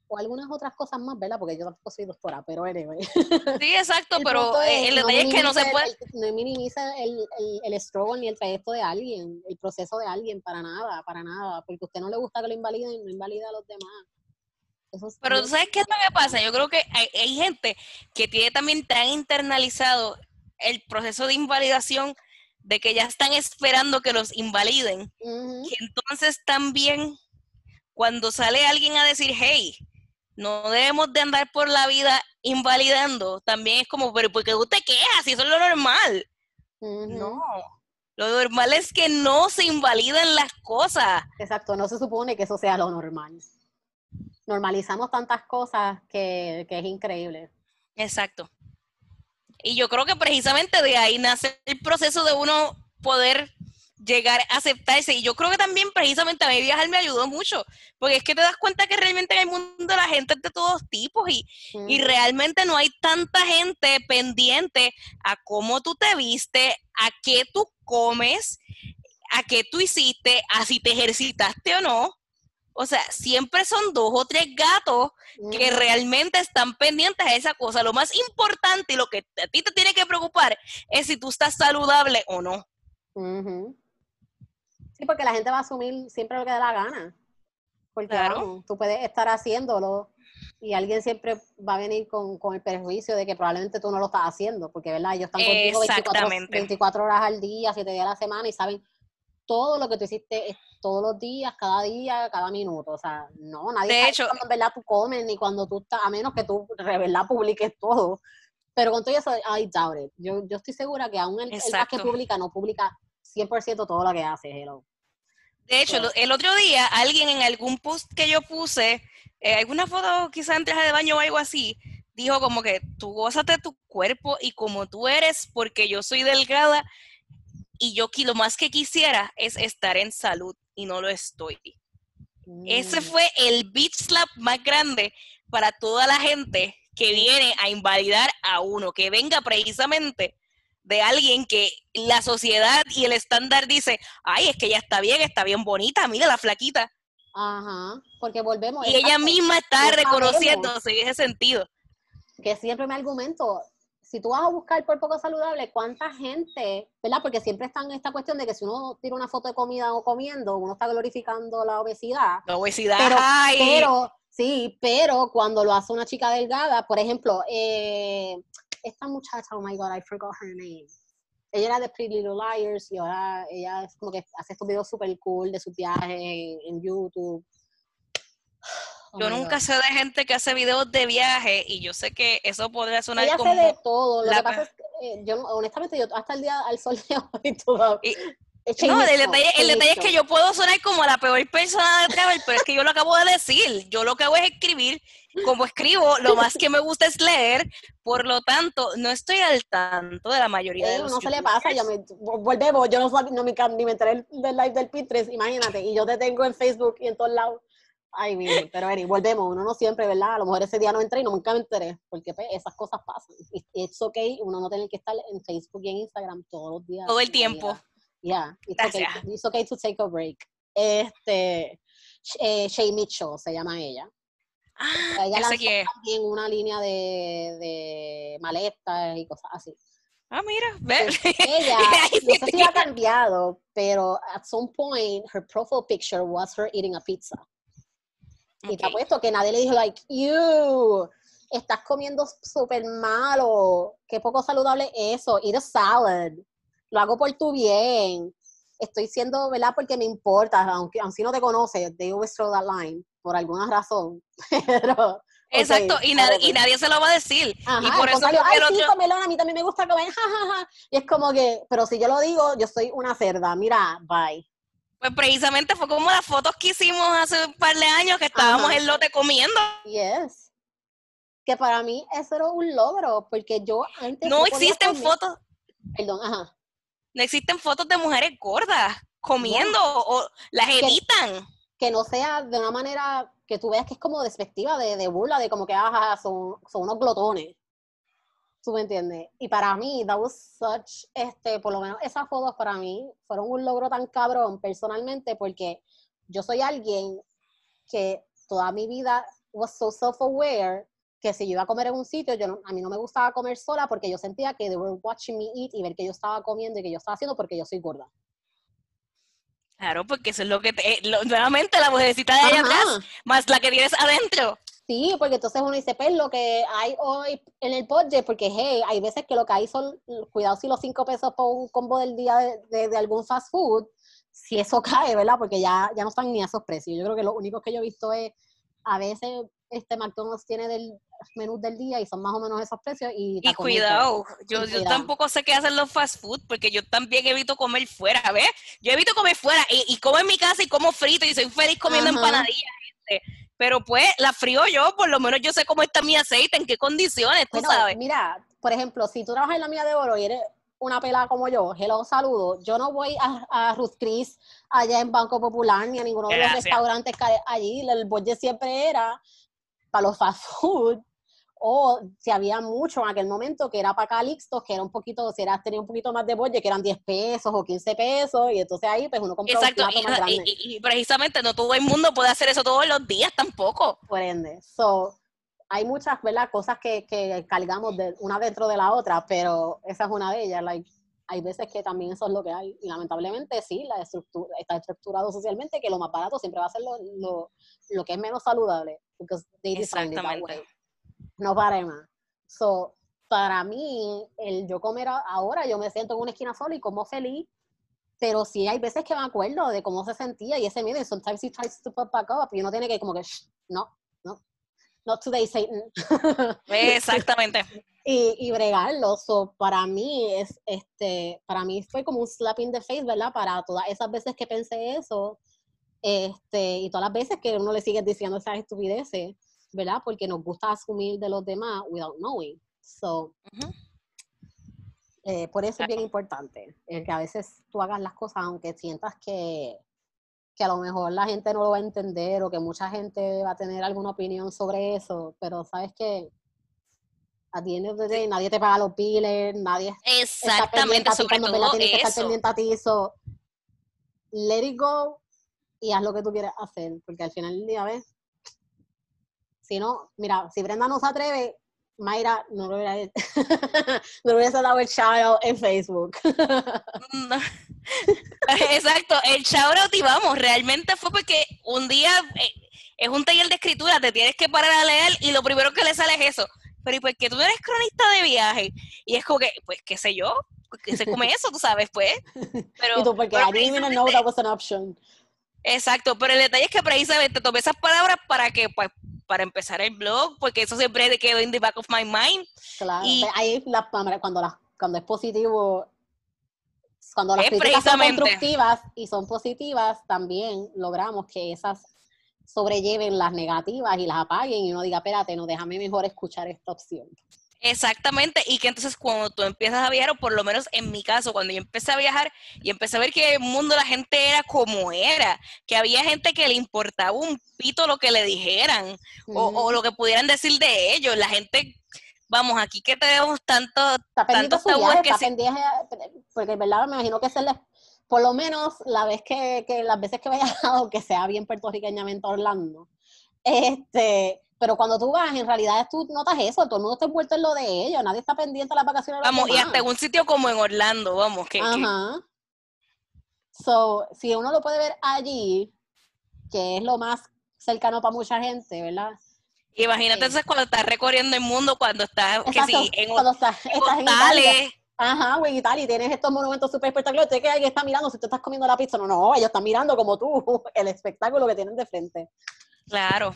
A: o algunas otras cosas más, ¿verdad? Porque yo tampoco soy doctora, pero anyway.
B: Sí, exacto, pero el detalle es que no se puede...
A: no minimiza el, el, el struggle ni el trayecto de alguien, el proceso de alguien, para nada, para nada, porque a usted no le gusta que lo invaliden, no invalida a los demás.
B: pero ¿tú sabes qué es lo que pasa? Yo creo que hay, gente que tiene también tan internalizado el proceso de invalidación de que ya están esperando que los invaliden, que entonces también cuando sale alguien a decir, hey, no debemos de andar por la vida invalidando. También es como, pero ¿por qué usted queja? Si eso es lo normal. No. Lo normal es que no se invaliden las cosas.
A: Exacto, no se supone que eso sea lo normal. Normalizamos tantas cosas que, que es increíble.
B: Exacto. Y yo creo que precisamente de ahí nace el proceso de uno poder llegar a aceptarse. Y yo creo que también precisamente a mí viajar me ayudó mucho, porque es que te das cuenta que realmente en el mundo la gente es de todos tipos y, y realmente no hay tanta gente pendiente a cómo tú te viste, a qué tú comes, a qué tú hiciste, a si te ejercitaste o no. O sea, siempre son dos o tres gatos que realmente están pendientes a esa cosa. Lo más importante y lo que a ti te tiene que preocupar es si tú estás saludable o no.
A: Sí, porque la gente va a asumir siempre lo que dé la gana. Porque tú puedes estar haciéndolo y alguien siempre va a venir con, el perjuicio de que probablemente tú no lo estás haciendo, porque ¿verdad? ellos están contigo 24, 24, horas al día, 7 días a la semana y saben todo lo que tú hiciste todos los días, cada día, cada minuto. O sea, no, nadie
B: de hecho,
A: cuando en verdad tú comes ni cuando tú estás, a menos que tú de verdad publiques todo. Pero con todo eso, I doubt it. Yo, yo estoy segura que aún el, el que publica no publica 100% todo lo que hace, hello.
B: De hecho, el otro día alguien en algún post que yo puse, eh, alguna foto quizá en traje de baño o algo así, dijo como que tú de tu cuerpo y como tú eres, porque yo soy delgada y yo lo más que quisiera es estar en salud y no lo estoy. Ese mm. fue el beat slap más grande para toda la gente que viene a invalidar a uno, que venga precisamente de alguien que la sociedad y el estándar dice, ay, es que ella está bien, está bien bonita, mira la flaquita.
A: Ajá, porque volvemos.
B: Y ella misma está reconociéndose en ese sentido.
A: Que siempre me argumento, si tú vas a buscar por poco saludable, ¿cuánta gente, verdad? Porque siempre está en esta cuestión de que si uno tira una foto de comida o comiendo, uno está glorificando la obesidad.
B: La obesidad,
A: pero, pero sí, pero cuando lo hace una chica delgada, por ejemplo, eh, esta muchacha, oh my god, I forgot her name. Ella era de Pretty Little Liars y ahora ella es como que hace estos videos super cool de sus viajes en, YouTube.
B: Oh yo nunca sé de gente que hace videos de viaje y yo sé que eso podría sonar
A: ella como... Ella hace de todo. Lo que pasa es que eh, yo, honestamente, yo hasta el día al sol de hoy todo,
B: no, el detalle, el detalle es que yo puedo sonar como la peor persona de Travel, pero es que yo lo acabo de decir. Yo lo que hago es escribir. Como escribo, lo más que me gusta es leer. Por lo tanto, no estoy al tanto de la mayoría de los
A: No se le pasa, yo me, volvemos, yo no, no me, ni me enteré del live del Pinterest, imagínate. Y yo te tengo en Facebook y en todos lados. Ay, mire, pero Eri, volvemos, uno no siempre, ¿verdad? A lo mejor ese día no entré y no nunca me enteré, porque pues, esas cosas pasan. Es ok, uno no tiene que estar en Facebook y en Instagram todos los días.
B: Todo el tiempo.
A: Yeah, it's okay, it's okay to take a break. Este, eh, Shay Mitchell se llama ella.
B: Ah, ella lanzó
A: también una línea de, de maletas y cosas así.
B: Ah, mira, ve.
A: ella, no sé si ha cambiado, pero at some point her profile picture was her eating a pizza. Y te apuesto que nadie le dijo, like, you, estás comiendo súper malo, qué poco saludable eso, eat a salad lo hago por tu bien, estoy siendo, ¿verdad? Porque me importa, aunque, aunque no te conoce, they always throw that line, por alguna razón, pero...
B: Exacto, y, y, nadie se lo va a decir. y por eso
A: Ay, sí, comelón, a mí también me gusta comer, jajaja. Y es como que, pero si yo lo digo, yo soy una cerda, mira, bye.
B: Pues precisamente fue como las fotos que hicimos hace un par de años que estábamos en lote comiendo.
A: Yes. Que para mí eso era un logro, porque yo antes...
B: No existen fotos.
A: Perdón, ajá
B: no existen fotos de mujeres gordas comiendo o las evitan.
A: Que, no sea de una manera que tú veas que es como despectiva, de, de burla, de como que ajá, son, son unos glotones. ¿Tú me entiendes? Y para mí, that was such, este, por lo menos esas fotos para mí fueron un logro tan cabrón personalmente porque yo soy alguien que toda mi vida was so self-aware que si yo iba a comer en un sitio, yo a mí no me gustaba comer sola porque yo sentía que they were watching me eat y ver que yo estaba comiendo y que yo estaba haciendo porque yo soy gorda.
B: Claro, porque eso es lo que te, eh, nuevamente la vocecita de allá atrás, más la que tienes adentro.
A: Sí, porque entonces uno dice, pues lo que hay hoy en el budget, porque hey, hay veces que lo que hay son, cuidado si los cinco pesos por un combo del día de, de, algún fast food, si eso cae, ¿verdad? Porque ya, ya no están ni a esos precios. Yo creo que lo único que yo he visto es, a veces este McDonald's tiene del menú del día y son más o menos esos precios. Y,
B: y cuidado, yo, yo tampoco sé qué hacen los fast food porque yo también evito comer fuera, ¿ves? Yo evito comer fuera y, y como en mi casa y como frito y soy feliz comiendo empanadillas. Pero pues la frío yo, por lo menos yo sé cómo está mi aceite, en qué condiciones, tú sabes.
A: Mira, por ejemplo, si tú trabajas en la mía de oro y eres una pelada como yo, hello, saludo, yo no voy a, Ruth Chris allá en Banco Popular ni a ninguno de los restaurantes que hay allí, el budget siempre era para los fast food o si había mucho en aquel momento que era para Calixto, que era un poquito, si era, tenía un poquito más de budget, que eran 10 pesos o 15 pesos, y entonces ahí pues uno compraba
B: Exacto, un plato más grande. Y, y, precisamente no todo el mundo puede hacer eso todos los días tampoco.
A: Por ende, so, hay muchas ¿verdad? cosas que, que cargamos de una dentro de la otra, pero esa es una de ellas. Like, hay veces que también eso es lo que hay. Y lamentablemente sí, la estructura, está estructurado socialmente que lo más barato siempre va a ser lo, lo, lo que es menos saludable. Exactamente no pare más. So, para mí, el yo comer ahora, yo me siento en una esquina sola y como feliz, pero sí hay veces que me acuerdo de cómo se sentía y ese miedo, sometimes he tries to put back up y uno tiene que como que, no, no, not today, Satan.
B: Exactamente.
A: Y, y bregarlo, so, para mí es, este, para mí fue como un slap in the face, ¿verdad? Para todas esas veces que pensé eso, este, y todas las veces que uno le sigue diciendo esas estupideces, ¿verdad? Porque nos gusta asumir de los demás without knowing. So, eh, por eso es bien importante, el que a veces tú hagas las cosas aunque sientas que, que a lo mejor la gente no lo va a entender o que mucha gente va a tener alguna opinión sobre eso, pero sabes que a ti de nadie te paga los piles, nadie
B: Exactamente,
A: está pendiente a ti cuando tienes que estar pendiente a ti, so, let it go y haz lo que tú quieres hacer, porque al final del día, ¿ves? Si no, mira, si Brenda no se atreve, Mayra no lo hubiera, no hubiese dado el shout en Facebook.
B: Exacto, el shout out y vamos, realmente fue porque un día eh, es un taller de escritura, te tienes que parar a leer y lo primero que le sale es eso. Pero ¿y por qué tú no eres cronista de viaje? Y es como que, pues, qué sé yo, que se come eso, tú sabes, pues.
A: Pero, y tú, porque I didn't even know that was an option.
B: Exacto, pero el detalle es que precisamente tomé esas palabras para que, pues, para empezar el blog, porque eso siempre quedó en the back of my mind.
A: Claro, y ahí cuando, las, cuando es positivo, cuando las críticas son constructivas y son positivas, también logramos que esas sobrelleven las negativas y las apaguen y uno diga, espérate, no, déjame mejor escuchar esta opción.
B: Exactamente, y que entonces cuando tú empiezas a viajar, o por lo menos en mi caso, cuando yo empecé a viajar y empecé a ver que el mundo la gente era como era, que había gente que le importaba un pito lo que le dijeran o, lo que pudieran decir de ellos, la gente, vamos, aquí que tenemos tanto, tantos tabúes que...
A: porque verdad me imagino que es el, por lo menos la vez que, que las veces que he viajado, que sea bien puertorriqueñamente Orlando, este pero cuando tú vas, en realidad tú notas eso, todo el mundo está envuelto en lo de ellos, nadie está pendiente de las vacaciones.
B: vamos, y hasta en un sitio como en Orlando, vamos, que... Ajá.
A: So, si uno lo puede ver allí, que es lo más cercano para mucha gente, ¿verdad?
B: Imagínate entonces cuando estás recorriendo el mundo, cuando estás, que sí, en,
A: cuando estás, estás en Italia. Ajá, güey, y tal, y tienes estos monumentos súper espectaculares, usted que alguien está mirando, si tú estás comiendo la pizza, no, no, ellos están mirando como tú, el espectáculo que tienen de frente.
B: Claro,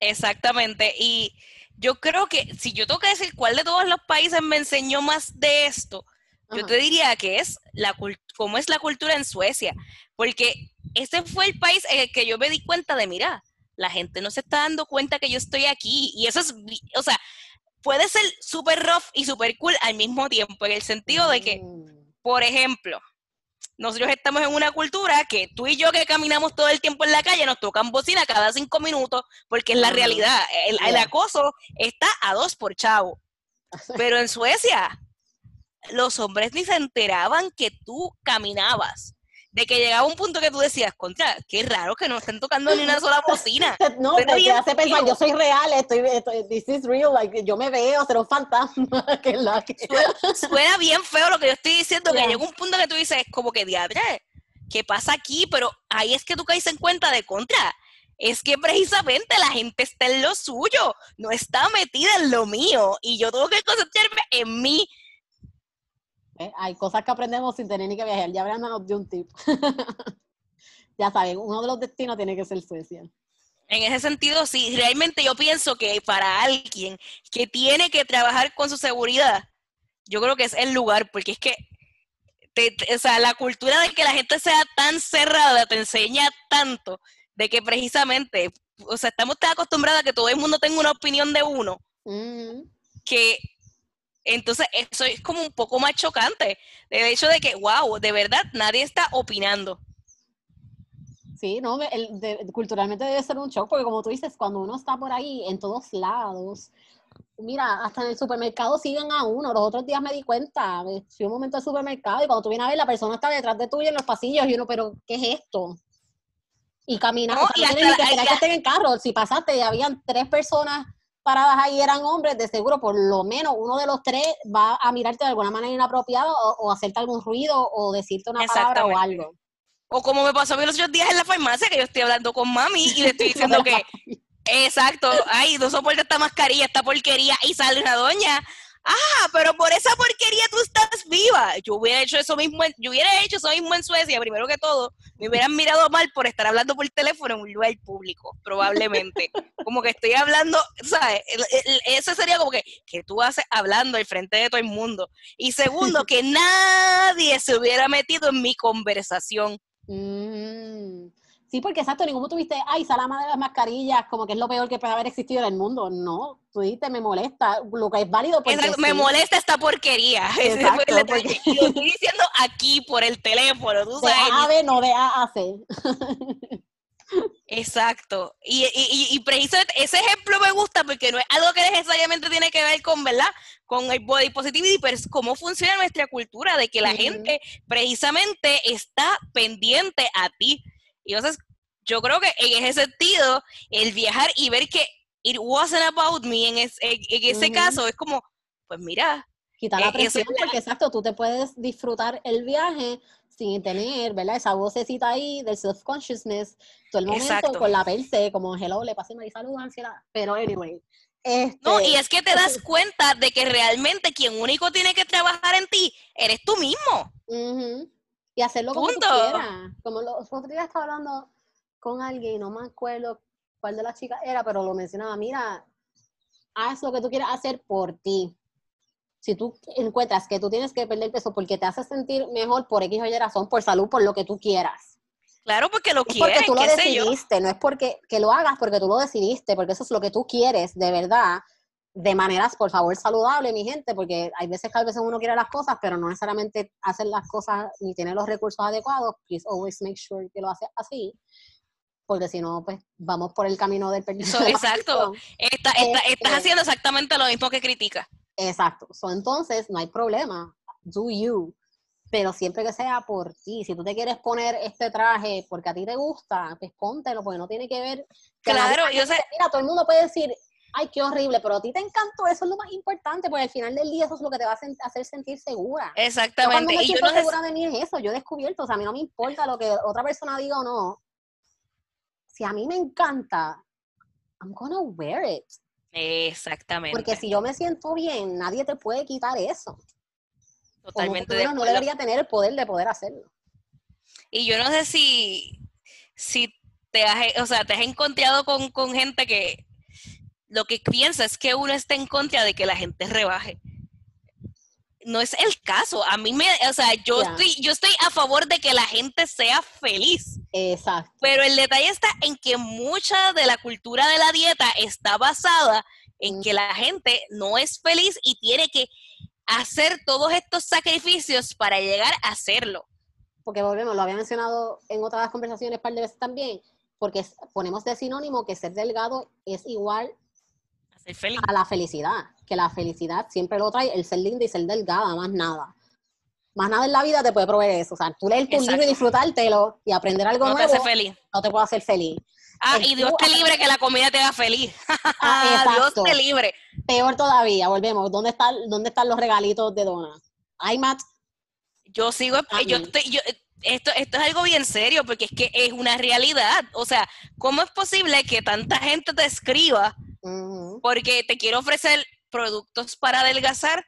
B: Exactamente. Y yo creo que si yo tengo que decir cuál de todos los países me enseñó más de esto, yo te diría que es la cómo es la cultura en Suecia, porque ese fue el país en el que yo me di cuenta de, mira, la gente no se está dando cuenta que yo estoy aquí y eso es, o sea, puede ser súper rough y súper cool al mismo tiempo, en el sentido de que, mm. por ejemplo, nosotros estamos en una cultura que tú y yo que caminamos todo el tiempo en la calle nos tocan bocina cada cinco minutos porque es la realidad. El, acoso está a dos por chavo. Pero en Suecia, los hombres ni se enteraban que tú caminabas. De que llegaba un punto que tú decías, contra, qué raro que no estén tocando ni una sola bocina.
A: No, pero te hace pensar, yo soy real, estoy, this is real, like, yo me veo, ser un fantasma. que la que...
B: Suena, bien feo lo que yo estoy diciendo, que llega un punto que tú dices, como que diadre, ¿qué pasa aquí? Pero ahí es que tú caes en cuenta de contra. Es que precisamente la gente está en lo suyo, no está metida en lo mío. Y yo tengo que concentrarme en mí
A: ¿eh? Hay cosas que aprendemos sin tener ni que viajar. Ya nos de un tip. ya saben, uno de los destinos tiene que ser Suecia.
B: En ese sentido, sí, realmente yo pienso que para alguien que tiene que trabajar con su seguridad, yo creo que es el lugar, porque es que, o sea, la cultura de que la gente sea tan cerrada te enseña tanto de que precisamente, o sea, estamos tan acostumbrados a que todo el mundo tenga una opinión de uno, mm. que entonces, eso es como un poco más chocante. El hecho de que, wow, de verdad nadie está opinando.
A: Sí, no, culturalmente debe ser un shock, porque como tú dices, cuando uno está por ahí en todos lados, mira, hasta en el supermercado siguen a uno. Los otros días me di cuenta, fui un momento al supermercado y cuando tú vienes a ver, la persona está detrás de tuyo en los pasillos y uno, pero ¿qué es esto? Y caminando, no, y hasta, que, que estén en carro. Si pasaste y habían tres personas paradas ahí eran hombres, de seguro por lo menos uno de los tres va a mirarte de alguna manera inapropiada o, hacerte algún ruido o decirte una palabra o algo.
B: O como me pasó a mí los otros días en la farmacia, que yo estoy hablando con mami y le estoy diciendo que, exacto, ay, no soporto esta mascarilla, esta porquería, y sale una doña ah, pero por esa porquería tú estás viva. Yo hubiera hecho eso mismo, yo hubiera hecho eso mismo en Suecia, primero que todo, me hubieran mirado mal por estar hablando por teléfono en un lugar público, probablemente. como que estoy hablando, ¿sabes? Eso sería como que, que tú haces hablando al frente de todo el mundo. Y segundo, que nadie se hubiera metido en mi conversación.
A: Mm. Sí, porque exacto, ninguno tuviste, ay, salama de las mascarillas, como que es lo peor que puede haber existido en el mundo. No, tú dijiste, me molesta, lo que es válido porque
B: Me molesta esta porquería. Exacto, porque... Lo estoy diciendo aquí por el teléfono, tú sabes.
A: A a no de A a C.
B: Exacto. Y, y, y, precisamente ese ejemplo me gusta porque no es algo que necesariamente tiene que ver con, ¿verdad? Con el body positivity, pero es cómo funciona nuestra cultura, de que la gente precisamente está pendiente a ti. Y entonces, yo creo que en ese sentido, el viajar y ver que it wasn't about me en, ese caso, es como, pues mira.
A: Quita la e-, presión, porque exacto, tú te puedes disfrutar el viaje sin tener, ¿verdad? Esa vocecita ahí del self-consciousness todo el momento con la perse, como hello, le pasé y salud, ansiedad. Pero anyway.
B: no, y este, es que te das cuenta de que realmente quien único tiene que trabajar en ti eres tú mismo
A: y hacerlo como tú quieras. Como los otros días estaba hablando con alguien, no me acuerdo cuál de las chicas era, pero lo mencionaba, mira, haz lo que tú quieras hacer por ti. Si tú encuentras que tú tienes que perder peso porque te hace sentir mejor por X o Y razón, por salud, por lo que tú quieras.
B: Claro, porque lo quieres.
A: Porque tú lo decidiste, no es porque que lo hagas porque tú lo decidiste, porque eso es lo que tú quieres, de verdad de maneras, por favor, saludables, mi gente, porque hay veces que a veces uno quiere las cosas, pero no necesariamente hacer las cosas ni tener los recursos adecuados. Please always make sure que lo hace así, porque si no, pues vamos por el camino del permiso.
B: exacto. estás este haciendo exactamente lo mismo que critica.
A: Exacto. entonces, no hay problema. Do you. Pero siempre que sea por ti. Si tú te quieres poner este traje porque a ti te gusta, pues póntelo, porque no tiene que ver.
B: claro, yo sé.
A: Mira, todo el mundo puede decir, ay, qué horrible, pero a ti te encantó, eso es lo más importante, porque al final del día eso es lo que te va a hacer sentir segura.
B: Exactamente.
A: Yo cuando me siento segura de mí es eso, yo he descubierto, o sea, a mí no me importa lo que otra persona diga o no. Si a mí me encanta, I'm gonna wear it.
B: Exactamente.
A: Porque si yo me siento bien, nadie te puede quitar eso.
B: Totalmente.
A: de no debería tener el poder de poder hacerlo.
B: Y yo no sé si, si te has, o sea, te has encontrado con, con gente que lo que piensa es que uno está en contra de que la gente rebaje. No es el caso. A mí me, o sea, yo estoy, yo estoy a favor de que la gente sea feliz.
A: Exacto.
B: Pero el detalle está en que mucha de la cultura de la dieta está basada en que la gente no es feliz y tiene que hacer todos estos sacrificios para llegar a hacerlo.
A: porque volvemos, lo había mencionado en otras conversaciones un par de veces también, porque ponemos de sinónimo que ser delgado es igual
B: a, feliz.
A: a la felicidad, que la felicidad siempre lo trae el ser linda y ser delgada, más nada. Más nada en la vida te puede proveer eso. O sea, tú leer tu libro y disfrutártelo y aprender algo nuevo.
B: No te hace feliz.
A: No te puede hacer feliz.
B: Ah, y Dios te libre que la comida te haga feliz. Ah, Dios te libre.
A: Peor todavía, volvemos. ¿Dónde, está, dónde están los regalitos de Dona? ¿Hay, Matt?
B: Yo sigo, yo estoy, yo, esto, esto es algo bien serio porque es que es una realidad. O sea, ¿cómo es posible que tanta gente te escriba porque te quiero ofrecer productos para adelgazar?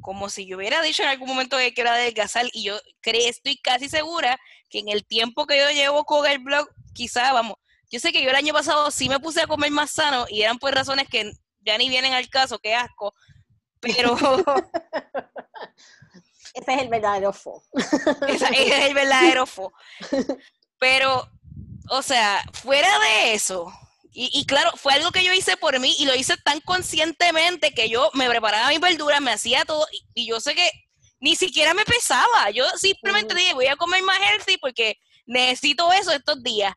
B: Como si yo hubiera dicho en algún momento que quiero adelgazar y yo creo, estoy casi segura que en el tiempo que yo llevo con el blog, quizá, vamos, yo sé que yo el año pasado sí me puse a comer más sano y eran por razones que ya ni vienen al caso, qué asco, pero...
A: ese es el verdadero fo.
B: ese es el verdadero fo. Pero, o sea, fuera de eso, y, claro, fue algo que yo hice por mí y lo hice tan conscientemente que yo me preparaba mis verduras, me hacía todo y, yo sé que ni siquiera me pesaba. Yo simplemente dije, voy a comer más healthy porque necesito eso estos días.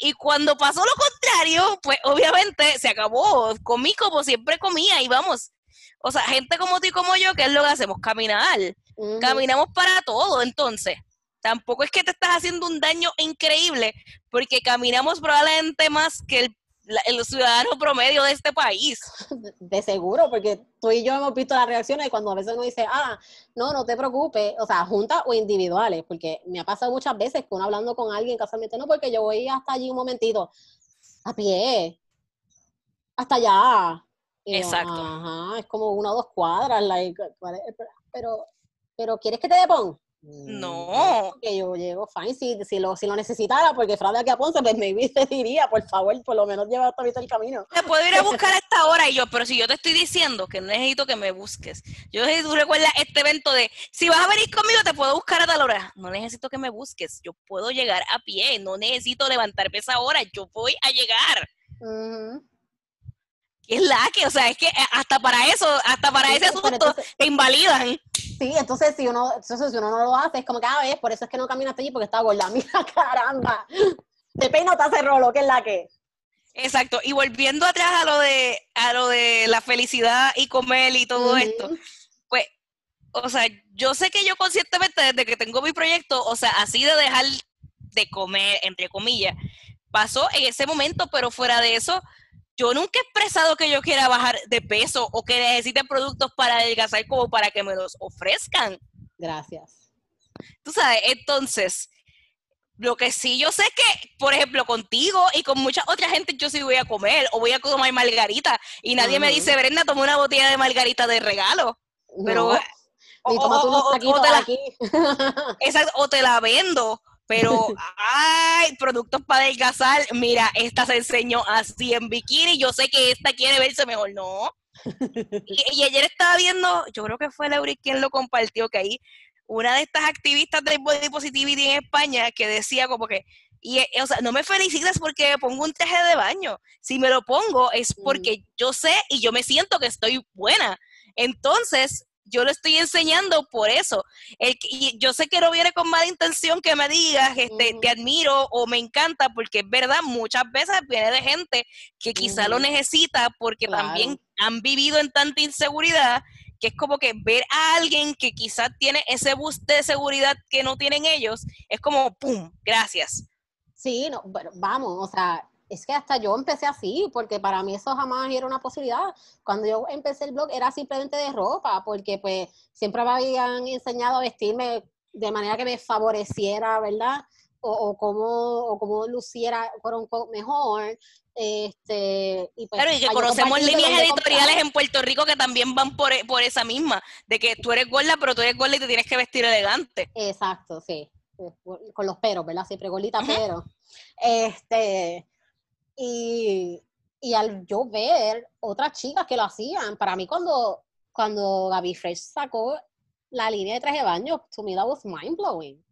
B: Y cuando pasó lo contrario, pues obviamente se acabó. Comí como siempre comía y vamos. O sea, gente como tú y como yo, ¿qué es lo que hacemos? Caminar. Caminamos para todo. Entonces, tampoco es que te estás haciendo un daño increíble, porque caminamos probablemente más que el el ciudadano promedio de este país.
A: De seguro, porque tú y yo hemos visto las reacciones cuando a veces uno dice, ah, no, no te preocupes, o sea, juntas o individuales, porque me ha pasado muchas veces que uno hablando con alguien casualmente, no, porque yo voy hasta allí un momentito, a pie, hasta allá.
B: Exacto.
A: Ajá, es como una o dos cuadras, pero, pero ¿quieres que te dé
B: no.
A: Que yo llego fine si, si, lo, si lo necesitara, porque Frade aquí a Ponce, pues me te diría, por favor, por lo menos lleva hasta el camino.
B: Te puedo ir a buscar a esta hora y yo, pero si yo te estoy diciendo que no necesito que me busques. Yo si tú recuerdas este evento de, si vas a venir conmigo, te puedo buscar a tal hora. No necesito que me busques, yo puedo llegar a pie, no necesito levantarme esa hora, yo voy a llegar. ¿Qué es la que? O sea, es que hasta para eso, hasta para ese asunto te invalidan.
A: Sí, entonces si uno, entonces, si uno no lo hace, es como cada vez, por eso es que no caminaste allí porque está gorda. Mira, caramba. De peino te hace rolo, que es la que.
B: Exacto. Y volviendo atrás a lo de, a lo de la felicidad y comer y todo esto, pues, o sea, yo sé que yo conscientemente desde que tengo mi proyecto, o sea, así de dejar de comer, entre comillas, pasó en ese momento, pero fuera de eso, yo nunca he expresado que yo quiera bajar de peso o que necesite productos para adelgazar como para que me los ofrezcan.
A: Gracias.
B: Tú sabes, entonces, lo que sí yo sé que, por ejemplo, contigo y con mucha otra gente yo sí voy a comer o voy a tomar margarita y nadie me dice, Brenda, toma una botella de margarita de regalo. Pero...
A: o, te la,
B: o te la vendo pero, ay, productos para adelgazar, mira, esta se enseñó así en bikini, yo sé que esta quiere verse mejor, no. Y, ayer estaba viendo, yo creo que fue Lauri quien lo compartió, que ahí una de estas activistas de body positivity en España que decía como que, y, eh, o sea, no me felicites porque pongo un traje de baño. Si me lo pongo es porque mm. yo sé y yo me siento que estoy buena. Entonces, yo lo estoy enseñando por eso. El, y yo sé que no viene con mala intención que me digas, este, te admiro o me encanta, porque es verdad, muchas veces viene de gente que quizá lo necesita porque también han vivido en tanta inseguridad que es como que ver a alguien que quizás tiene ese boost de seguridad que no tienen ellos, es como, ¡pum!, gracias.
A: Sí, no, bueno, vamos, o sea, es que hasta yo empecé así, porque para mí eso jamás era una posibilidad. Cuando yo empecé el blog era simplemente de ropa, porque pues siempre me habían enseñado a vestirme de manera que me favoreciera, ¿verdad? O, o cómo, o cómo luciera mejor. Este,
B: y pues, claro, y que conocemos líneas editoriales en Puerto Rico que también van por, por esa misma, de que tú eres gorda, pero tú eres gorda y te tienes que vestir elegante.
A: Exacto, sí. Con los peros, ¿verdad? Siempre gordita, pero. Este, y, al yo ver otras chicas que lo hacían, para mí cuando, cuando Gaby Fresh sacó la línea de traje de baño, to me that was mind blowing.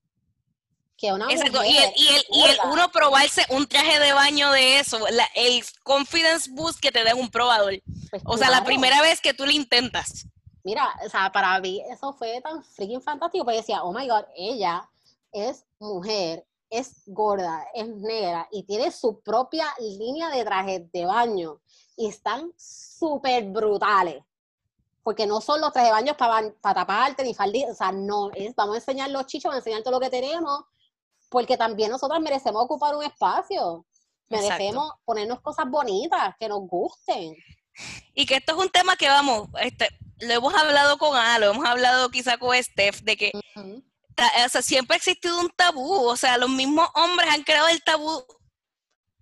A: Que una
B: Exacto. y, el, y, el, y el, uno probarse un traje de baño de eso, el confidence boost que te da un probador. Pues o sea, la primera vez que tú lo intentas.
A: Mira, o sea, para mí eso fue tan freaking fantástico, porque decía, oh my god, ella es mujer, es gorda, es negra y tiene su propia línea de trajes de baño y están súper brutales. Porque no son los trajes de baño para, para taparte ni faldita, o sea, no, es vamos a enseñar los chichos, vamos a enseñar todo lo que tenemos, porque también nosotras merecemos ocupar un espacio, merecemos ponernos cosas bonitas, que nos gusten.
B: Y que esto es un tema que vamos, este, lo hemos hablado con Ana, lo hemos hablado quizá con Steph, de que o sea, siempre ha existido un tabú, o sea, los mismos hombres han creado el tabú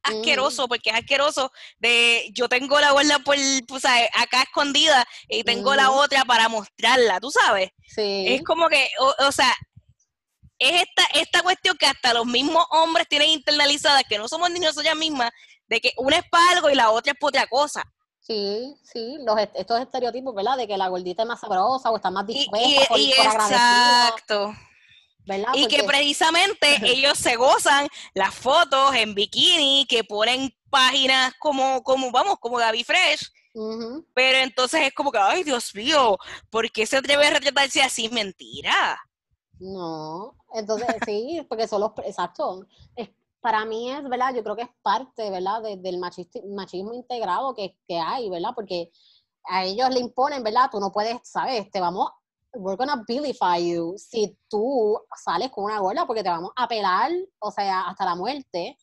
B: asqueroso, porque es asqueroso de yo tengo la gorda por, pues, acá escondida y tengo la otra para mostrarla, tú sabes. Sí. Es como que, o, sea, es esta, esta cuestión que hasta los mismos hombres tienen internalizada, que no somos ni nosotras mismas, de que una es para algo y la otra es para otra cosa.
A: Sí, sí, los, estos estereotipos, ¿verdad? De que la gordita es más sabrosa o está más dispuesta y,
B: Exacto. Y que precisamente ellos se gozan las fotos en bikini, que ponen páginas como, como vamos, como Gaby Fresh. Pero entonces es como que, ay, Dios mío, ¿por qué se atreve a retratarse así? Mentira.
A: No, entonces sí, porque son los, exacto, para mí es, ¿verdad? Yo creo que es parte, ¿verdad? del machismo, integrado que, que, hay, ¿verdad? Porque a ellos le imponen, ¿verdad? Tú no puedes, ¿sabes? Te vamos we're gonna vilify you si tú sales con una gorda porque te vamos a pelar, o sea, hasta la muerte.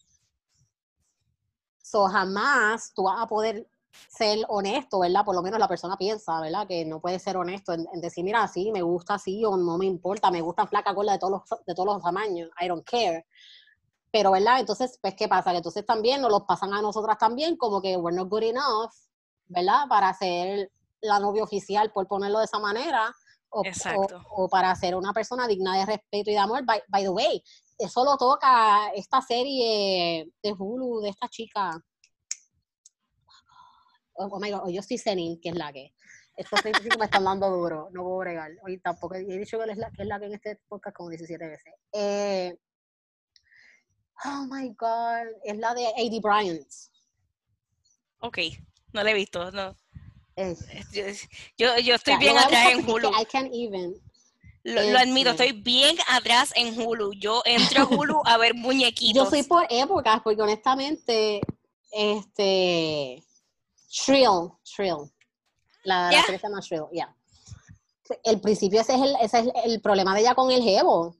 A: So, jamás tú vas a poder ser honesto, ¿verdad? Por lo menos la persona piensa, ¿verdad? Que no puede ser honesto en, decir, mira, sí, me gusta así o no me importa, me gusta flaca gorda de todos los, de todos los tamaños, I don't care. Pero, ¿verdad? Entonces, pues, ¿qué pasa? Que entonces también nos los pasan a nosotras también como que we're not good enough, ¿verdad? Para ser la novia oficial, por ponerlo de esa manera o, o, para ser una persona digna de respeto y de amor. By, the way, eso lo toca esta serie de Hulu de esta chica. Oh, oh my God, yo estoy senil, que es la que. Estos sí me están dando duro, no puedo bregar. Hoy tampoco, he dicho que es, la, que es la que en este podcast como 17 veces. Eh, oh my God, es la de A.D. Bryant.
B: Ok, no la he visto, no. Yo, yo estoy bien atrás en Hulu. Lo, admito, este estoy bien atrás en Hulu. Yo entro a Hulu a ver muñequitos.
A: Yo soy por épocas, porque honestamente, este, Shrill, Shrill, la, yeah. se llama Shrill, ya. El principio ese es el, ese es el problema de ella con el jevo,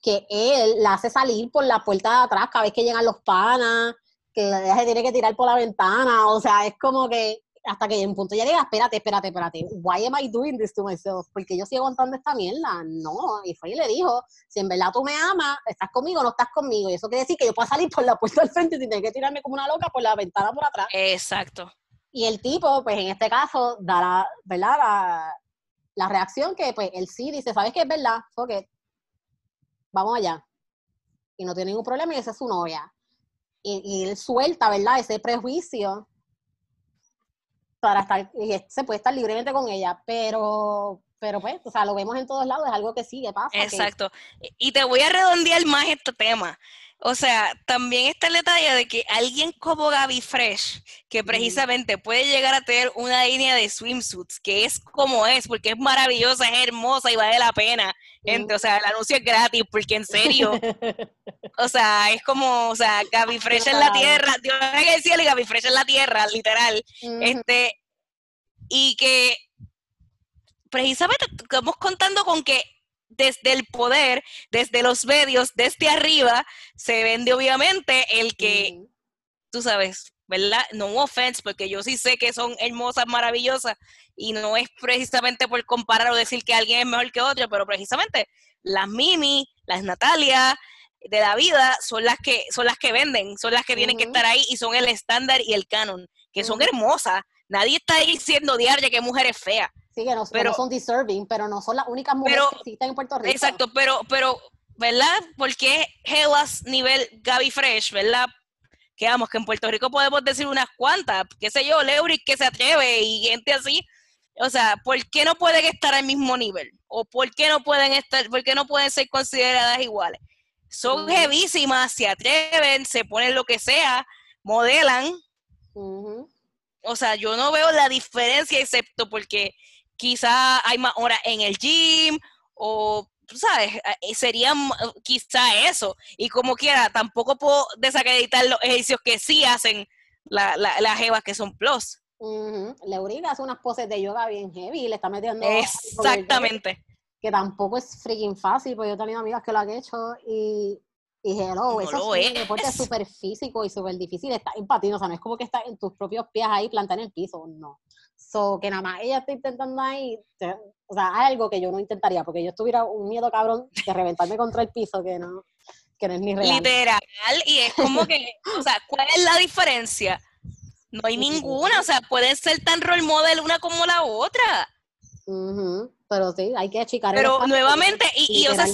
A: que él la hace salir por la puerta de atrás cada vez que llegan los panas, que ella se tiene que tirar por la ventana, o sea, es como que hasta que en un punto ya diga, espérate, espérate, espérate, why am I doing this to myself? Porque yo sigo aguantando esta mierda. No, y fue y le dijo, si en verdad tú me amas, estás conmigo o no estás conmigo. Y eso quiere decir que yo puedo salir por la puerta del frente sin tener que tirarme como una loca por la ventana por atrás.
B: Exacto.
A: Y el tipo, pues en este caso, da la, ¿verdad? La, la reacción que, pues, él sí dice, ¿sabes qué es verdad? Ok, vamos allá. Y no tiene ningún problema y esa es su novia. Y, y él suelta, ¿verdad? Ese prejuicio para estar, y se puede estar libremente con ella, pero, pero pues, o sea, lo vemos en todos lados, es algo que sigue, pasa.
B: Exacto. Y te voy a redondear más este tema. O sea, también está el detalle de que alguien como Gaby Fresh, que precisamente puede llegar a tener una línea de swimsuits, que es como es, porque es maravillosa, es hermosa y vale la pena. Gente, o sea, el anuncio es gratis, porque en serio, o sea, es como, o sea, Gaby Fresh en la tierra, Dios que decirle Gaby Fresh en la tierra, literal. Este, y que precisamente estamos contando con que desde el poder, desde los medios, desde arriba, se vende obviamente el que, tú sabes, ¿verdad? No offense, porque yo sí sé que son hermosas, maravillosas, y no es precisamente por comparar o decir que alguien es mejor que otro, pero precisamente las Mimi, las Natalia de la vida son las que son las que venden, son las que tienen que estar ahí y son el estándar y el canon, que son hermosas. Nadie está diciendo diaria que mujer es fea.
A: Sí, que no, pero, son deserving, pero no son las únicas mujeres que existen en Puerto Rico.
B: Exacto, pero, pero, ¿verdad? Porque Hellas nivel Gaby Fresh, ¿verdad? Que vamos, que en Puerto Rico podemos decir unas cuantas, qué sé yo, Leuris que se atreve y gente así. O sea, ¿por qué no pueden estar al mismo nivel? ¿O por qué no pueden estar, por qué no pueden ser consideradas iguales? Son jevísimas, se atreven, se ponen lo que sea, modelan. O sea, yo no veo la diferencia excepto porque quizá hay más horas en el gym o ¿sabes? Eh, sería quizá eso. Y como quiera, tampoco puedo desacreditar los ejercicios que sí hacen la, la, las jevas que son plus.
A: Uh hace unas poses de yoga bien heavy y le está metiendo...
B: Exactamente.
A: Que tampoco es freaking fácil, porque yo he tenido amigas que lo han hecho y, y hello, eso es un deporte súper físico y súper difícil. Está en o sea, no es como que está en tus propios pies ahí plantar en el piso, no. So, que nada más ella está intentando ahí, o sea, algo que yo no intentaría, porque yo tuviera un miedo cabrón de reventarme contra el piso que no, que no es ni real.
B: Literal, y es como que, o sea, ¿cuál es la diferencia? No hay ninguna, o sea, pueden ser tan role model una como la otra.
A: Pero sí, hay que achicar.
B: Pero nuevamente, y, y o sea,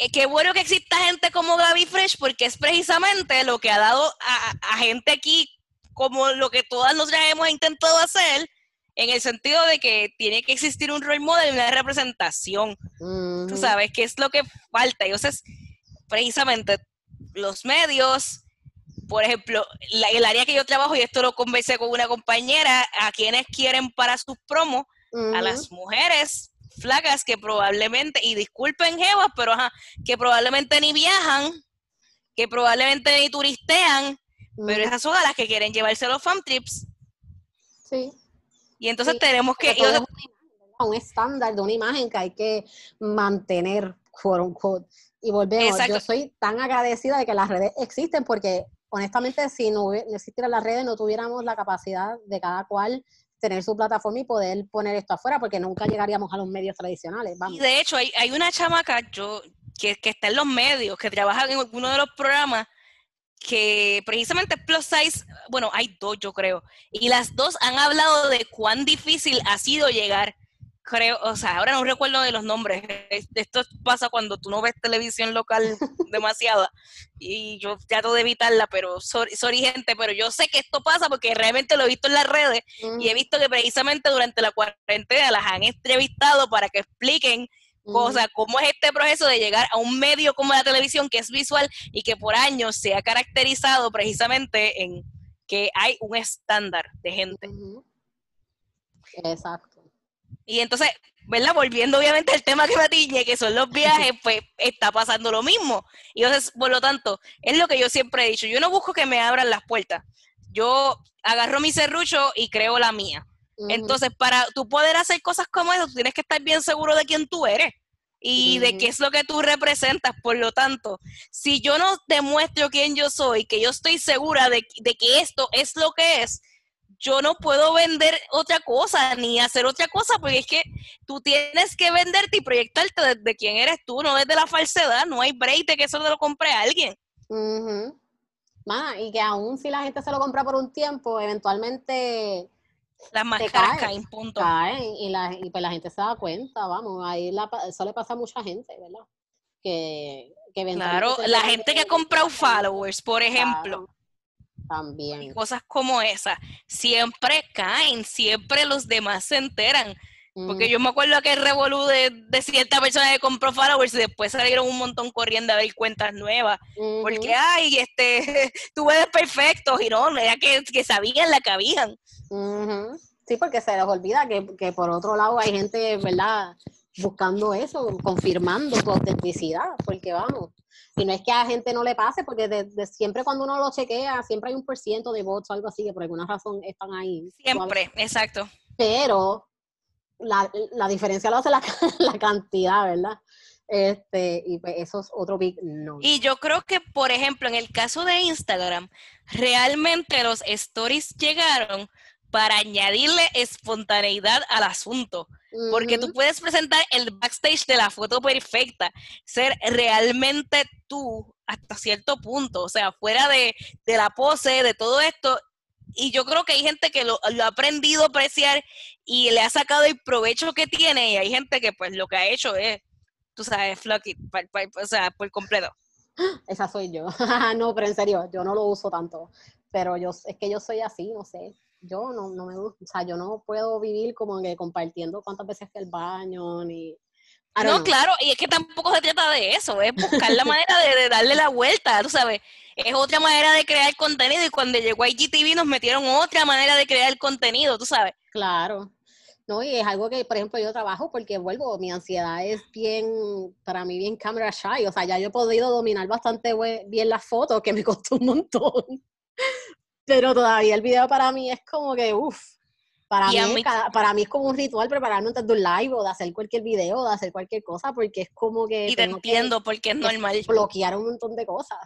B: eh, qué bueno que exista gente como Gaby Fresh, porque es precisamente lo que ha dado a, gente aquí, como lo que todas nosotras hemos intentado hacer, en el sentido de que tiene que existir un role model, una representación. Tú sabes, qué es lo que falta. Y entonces, precisamente, los medios, por ejemplo, el área que yo trabajo, y esto lo conversé con una compañera, a quienes quieren para sus promos, a las mujeres flacas que probablemente, y disculpen Jevas, pero ajá, que probablemente ni viajan, que probablemente ni turistean, pero esas son las que quieren llevarse los fan trips.
A: Sí.
B: Y entonces tenemos que...
A: un estándar de una imagen que hay que mantener, quote unquote. Y volvemos, yo soy tan agradecida de que las redes existen porque honestamente si no, existieran las redes no tuviéramos la capacidad de cada cual tener su plataforma y poder poner esto afuera porque nunca llegaríamos a los medios tradicionales.
B: Y de hecho hay, hay una chamaca yo, que, que está en los medios, que trabaja en uno de los programas que precisamente Plus Size, bueno, hay dos yo creo, y las dos han hablado de cuán difícil ha sido llegar creo, o sea, ahora no recuerdo de los nombres. Esto pasa cuando tú no ves televisión local demasiada y yo trato de evitarla, pero sorry, gente, pero yo sé que esto pasa porque realmente lo he visto en las redes y he visto que precisamente durante la cuarentena las han entrevistado para que expliquen cosas, cómo es este proceso de llegar a un medio como la televisión que es visual y que por años se ha caracterizado precisamente en que hay un estándar de gente.
A: Exacto.
B: Y entonces, ¿verdad? Volviendo obviamente al tema que me atiñe, que son los viajes, pues está pasando lo mismo. Y entonces, por lo tanto, es lo que yo siempre he dicho, yo no busco que me abran las puertas, yo agarro mi serrucho y creo la mía. Entonces, para tú poder hacer cosas como eso, tienes que estar bien seguro de quién tú eres y de qué es lo que tú representas. Por lo tanto, si yo no demuestro quién yo soy, que yo estoy segura de, de que esto es lo que es, yo no puedo vender otra cosa ni hacer otra cosa, porque es que tú tienes que venderte y proyectarte desde quién eres tú, no desde la falsedad, no hay break de que eso te lo compre a alguien.
A: y que aún si la gente se lo compra por un tiempo, eventualmente
B: las máscaras caen, punto.
A: y, la, y pues la gente se da cuenta, vamos, ahí la, eso le pasa a mucha gente, ¿verdad? Que, que
B: Claro, la gente que ha comprado followers, por ejemplo.
A: También.
B: Y cosas como esas siempre caen, siempre los demás se enteran. Porque yo me acuerdo que el revolú de, de, cierta persona que compró followers y después salieron un montón corriendo a ver cuentas nuevas. Porque, ay, este, tú ves perfectos y no, era que, que sabían la que habían.
A: Sí, porque se les olvida que, que por otro lado hay gente, ¿verdad? Buscando eso, confirmando tu autenticidad, porque vamos, y no es que a gente no le pase, porque de, siempre cuando uno lo chequea, siempre hay un por ciento de votos o algo así que por alguna razón están ahí.
B: Siempre, exacto.
A: Pero la, la diferencia lo hace la, la cantidad, ¿verdad? Este, y pues eso es otro big no.
B: Y yo creo que, por ejemplo, en el caso de Instagram, realmente los stories llegaron para añadirle espontaneidad al asunto. Porque tú puedes presentar el backstage de la foto perfecta, ser realmente tú hasta cierto punto, o sea, fuera de, la pose, de todo esto. Y yo creo que hay gente que lo, ha aprendido a apreciar y le ha sacado el provecho que tiene, y hay gente que pues lo que ha hecho es, tú sabes, flucky, o sea, por completo.
A: Esa soy yo. no, pero en serio, yo no lo uso tanto. Pero yo es que yo soy así, no sé yo no, no me gusta, o sea, yo no puedo vivir como que compartiendo cuántas veces que el baño, ni...
B: No, claro, y es que tampoco se trata de eso, es buscar la manera de, darle la vuelta, tú sabes, es otra manera de crear contenido y cuando llegó IGTV nos metieron otra manera de crear contenido, tú sabes.
A: Claro, No, y es algo que, por ejemplo, yo trabajo porque vuelvo, mi ansiedad es bien, para mí, bien camera shy. O sea, ya yo he podido dominar bastante bien las fotos, que me costó un montón. Pero todavía el video para mí es como que, uff, para mí, para mí es como un ritual prepararme antes de un live o de hacer cualquier video, de hacer cualquier cosa, porque es como que...
B: Y te entiendo, porque es normal.
A: Bloquear un montón de cosas.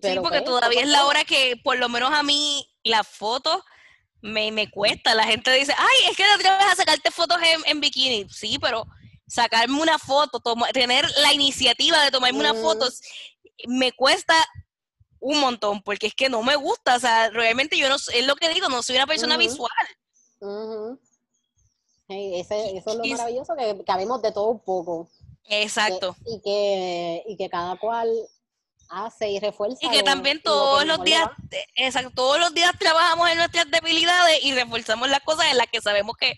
B: sí, porque pues, todavía es la hora que, por lo menos a mí, la foto me, me cuesta. La gente dice, ay, es que te atreves a sacarte fotos en, bikini. Sí, pero sacarme una foto, tener la iniciativa de tomarme una foto, me cuesta un montón, porque es que no me gusta, o sea, realmente yo no, es lo que digo, no soy una persona visual.
A: eso es lo maravilloso, que, que de todo un poco.
B: Exacto.
A: y, que, y que cada cual hace y refuerza.
B: Y que también todos los días, exacto, todos los días trabajamos en nuestras debilidades y reforzamos las cosas en las que sabemos que,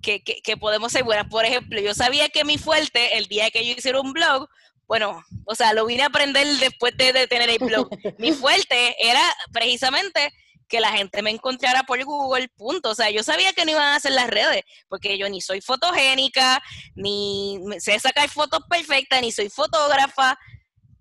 B: que, que, podemos ser buenas. Por ejemplo, yo sabía que mi fuerte, el día que yo hiciera un blog, bueno, o sea, lo vine a aprender después de, tener el blog. mi fuerte era precisamente que la gente me encontrara por Google, punto. O sea, yo sabía que no iban a hacer las redes, porque yo ni soy fotogénica, ni sé sacar fotos perfectas, ni soy fotógrafa.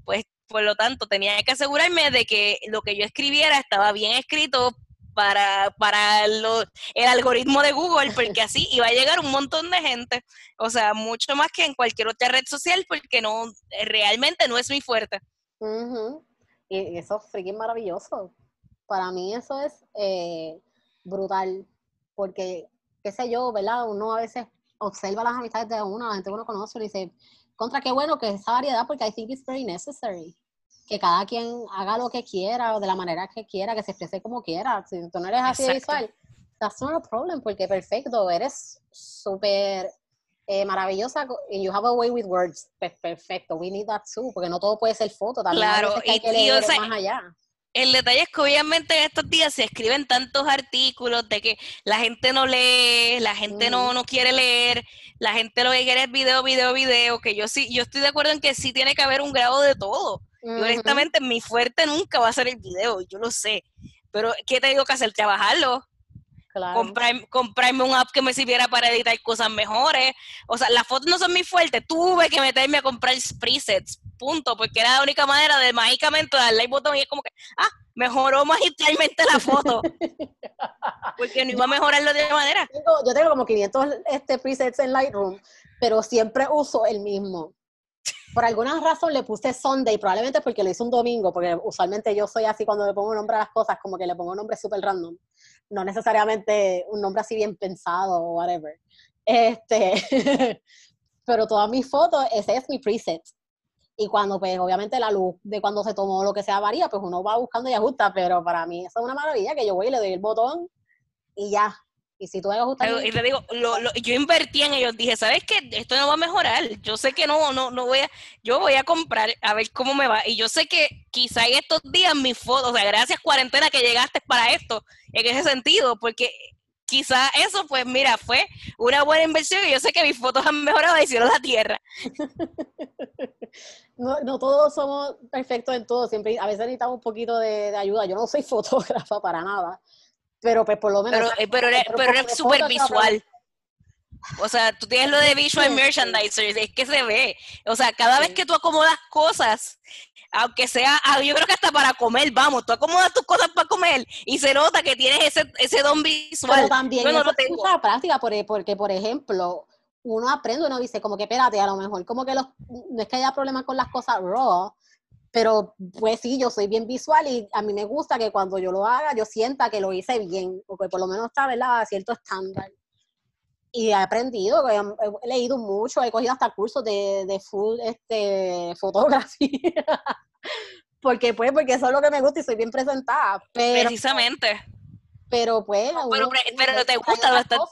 B: Pues por lo tanto, tenía que asegurarme de que lo que yo escribiera estaba bien escrito para, para el algoritmo de Google, porque así iba a llegar un montón de gente. O sea, mucho más que en cualquier otra red social, porque no realmente no es muy fuerte.
A: Y eso es maravilloso. Para mí eso es eh, brutal, porque, qué sé yo, ¿verdad? Uno a veces observa las amistades de uno, la gente que uno conoce y dice, contra qué bueno que esa variedad, porque I think it's very necessary que cada quien haga lo que quiera o de la manera que quiera, que se exprese como quiera. Si tú no eres así de visual, that's not a problem, porque perfecto, eres súper eh, maravillosa and you have a way with words. Pues perfecto, we need that too, porque no todo puede ser foto, también
B: claro,
A: hay que leer más allá.
B: El detalle es que obviamente en estos días se escriben tantos artículos de que la gente no lee, la gente no, no quiere leer, la gente lo que quiere es video, video, video, que yo sí, yo estoy de acuerdo en que sí tiene que haber un grado de todo. Y honestamente mi fuerte nunca va a ser el video, yo lo sé. Pero ¿qué te digo que hacer? Trabajarlo. comprarme un app que me sirviera para editar cosas mejores. O sea, las fotos no son mi fuerte. Tuve que meterme a comprar presets, punto, porque era la única manera de mágicamente darle el botón y es como que, ah, mejoró magistralmente la foto. porque no iba a mejorarlo de otra manera.
A: yo tengo como 500 este, presets en Lightroom, pero siempre uso el mismo por alguna razón le puse Sunday, probablemente porque lo hice un domingo, porque usualmente yo soy así cuando le pongo nombre a las cosas, como que le pongo nombre súper random. No necesariamente un nombre así bien pensado o whatever. Este, pero todas mis fotos, ese es mi preset. Y cuando, pues, obviamente la luz de cuando se tomó lo que sea varía, pues uno va buscando y ajusta, pero para mí eso es una maravilla, que yo voy y le doy el botón y ya, y si tú
B: Y te digo, yo invertí en ellos, dije, ¿sabes qué? Esto no va a mejorar. Yo sé que no, no, no voy a, yo voy a comprar a ver cómo me va. Y yo sé que quizá en estos días mis fotos, o sea, gracias cuarentena que llegaste para esto, en ese sentido, porque quizá eso, pues mira, fue una buena inversión y yo sé que mis fotos han mejorado y hicieron la tierra.
A: No, no todos somos perfectos en todo, siempre a veces necesitamos un poquito de ayuda. Yo no soy fotógrafa para nada pero pues por lo menos...
B: Pero, eh, pero, eres, pero súper visual. O sea, tú tienes lo de visual merchandiser, es que se ve. O sea, cada vez que tú acomodas cosas, aunque sea, ah, yo creo que hasta para comer, vamos, tú acomodas tus cosas para comer y se nota que tienes ese, ese don visual.
A: Pero también eso no tengo. es práctica, porque, por ejemplo, uno aprende, uno dice como que espérate, a lo mejor como que los, no es que haya problemas con las cosas raw, pero pues sí, yo soy bien visual y a mí me gusta que cuando yo lo haga, yo sienta que lo hice bien, o que por lo menos está, ¿verdad?, a cierto estándar. Y he aprendido, he, leído mucho, he cogido hasta cursos de, de full este, fotografía. porque pues, porque eso es lo que me gusta y soy bien presentada.
B: Precisamente.
A: Pero pues...
B: pero, pero, te gusta bastante,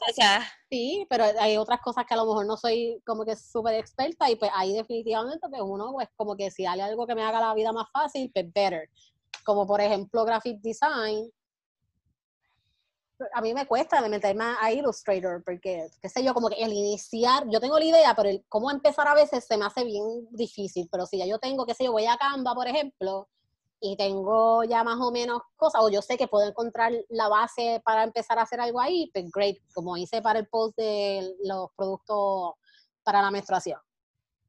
A: Sí, pero hay otras cosas que a lo mejor no soy como que súper experta y pues ahí definitivamente pues uno pues como que si hay algo que me haga la vida más fácil, pues better. Como por ejemplo graphic design. A mí me cuesta meterme a Illustrator porque, qué sé yo, como que el iniciar, yo tengo la idea, pero el cómo empezar a veces se me hace bien difícil, pero si ya yo tengo, qué sé yo, voy a Canva, por ejemplo, y tengo ya más o menos cosas, o yo sé que puedo encontrar la base para empezar a hacer algo ahí, pues great, como hice para el post de los productos para la menstruación,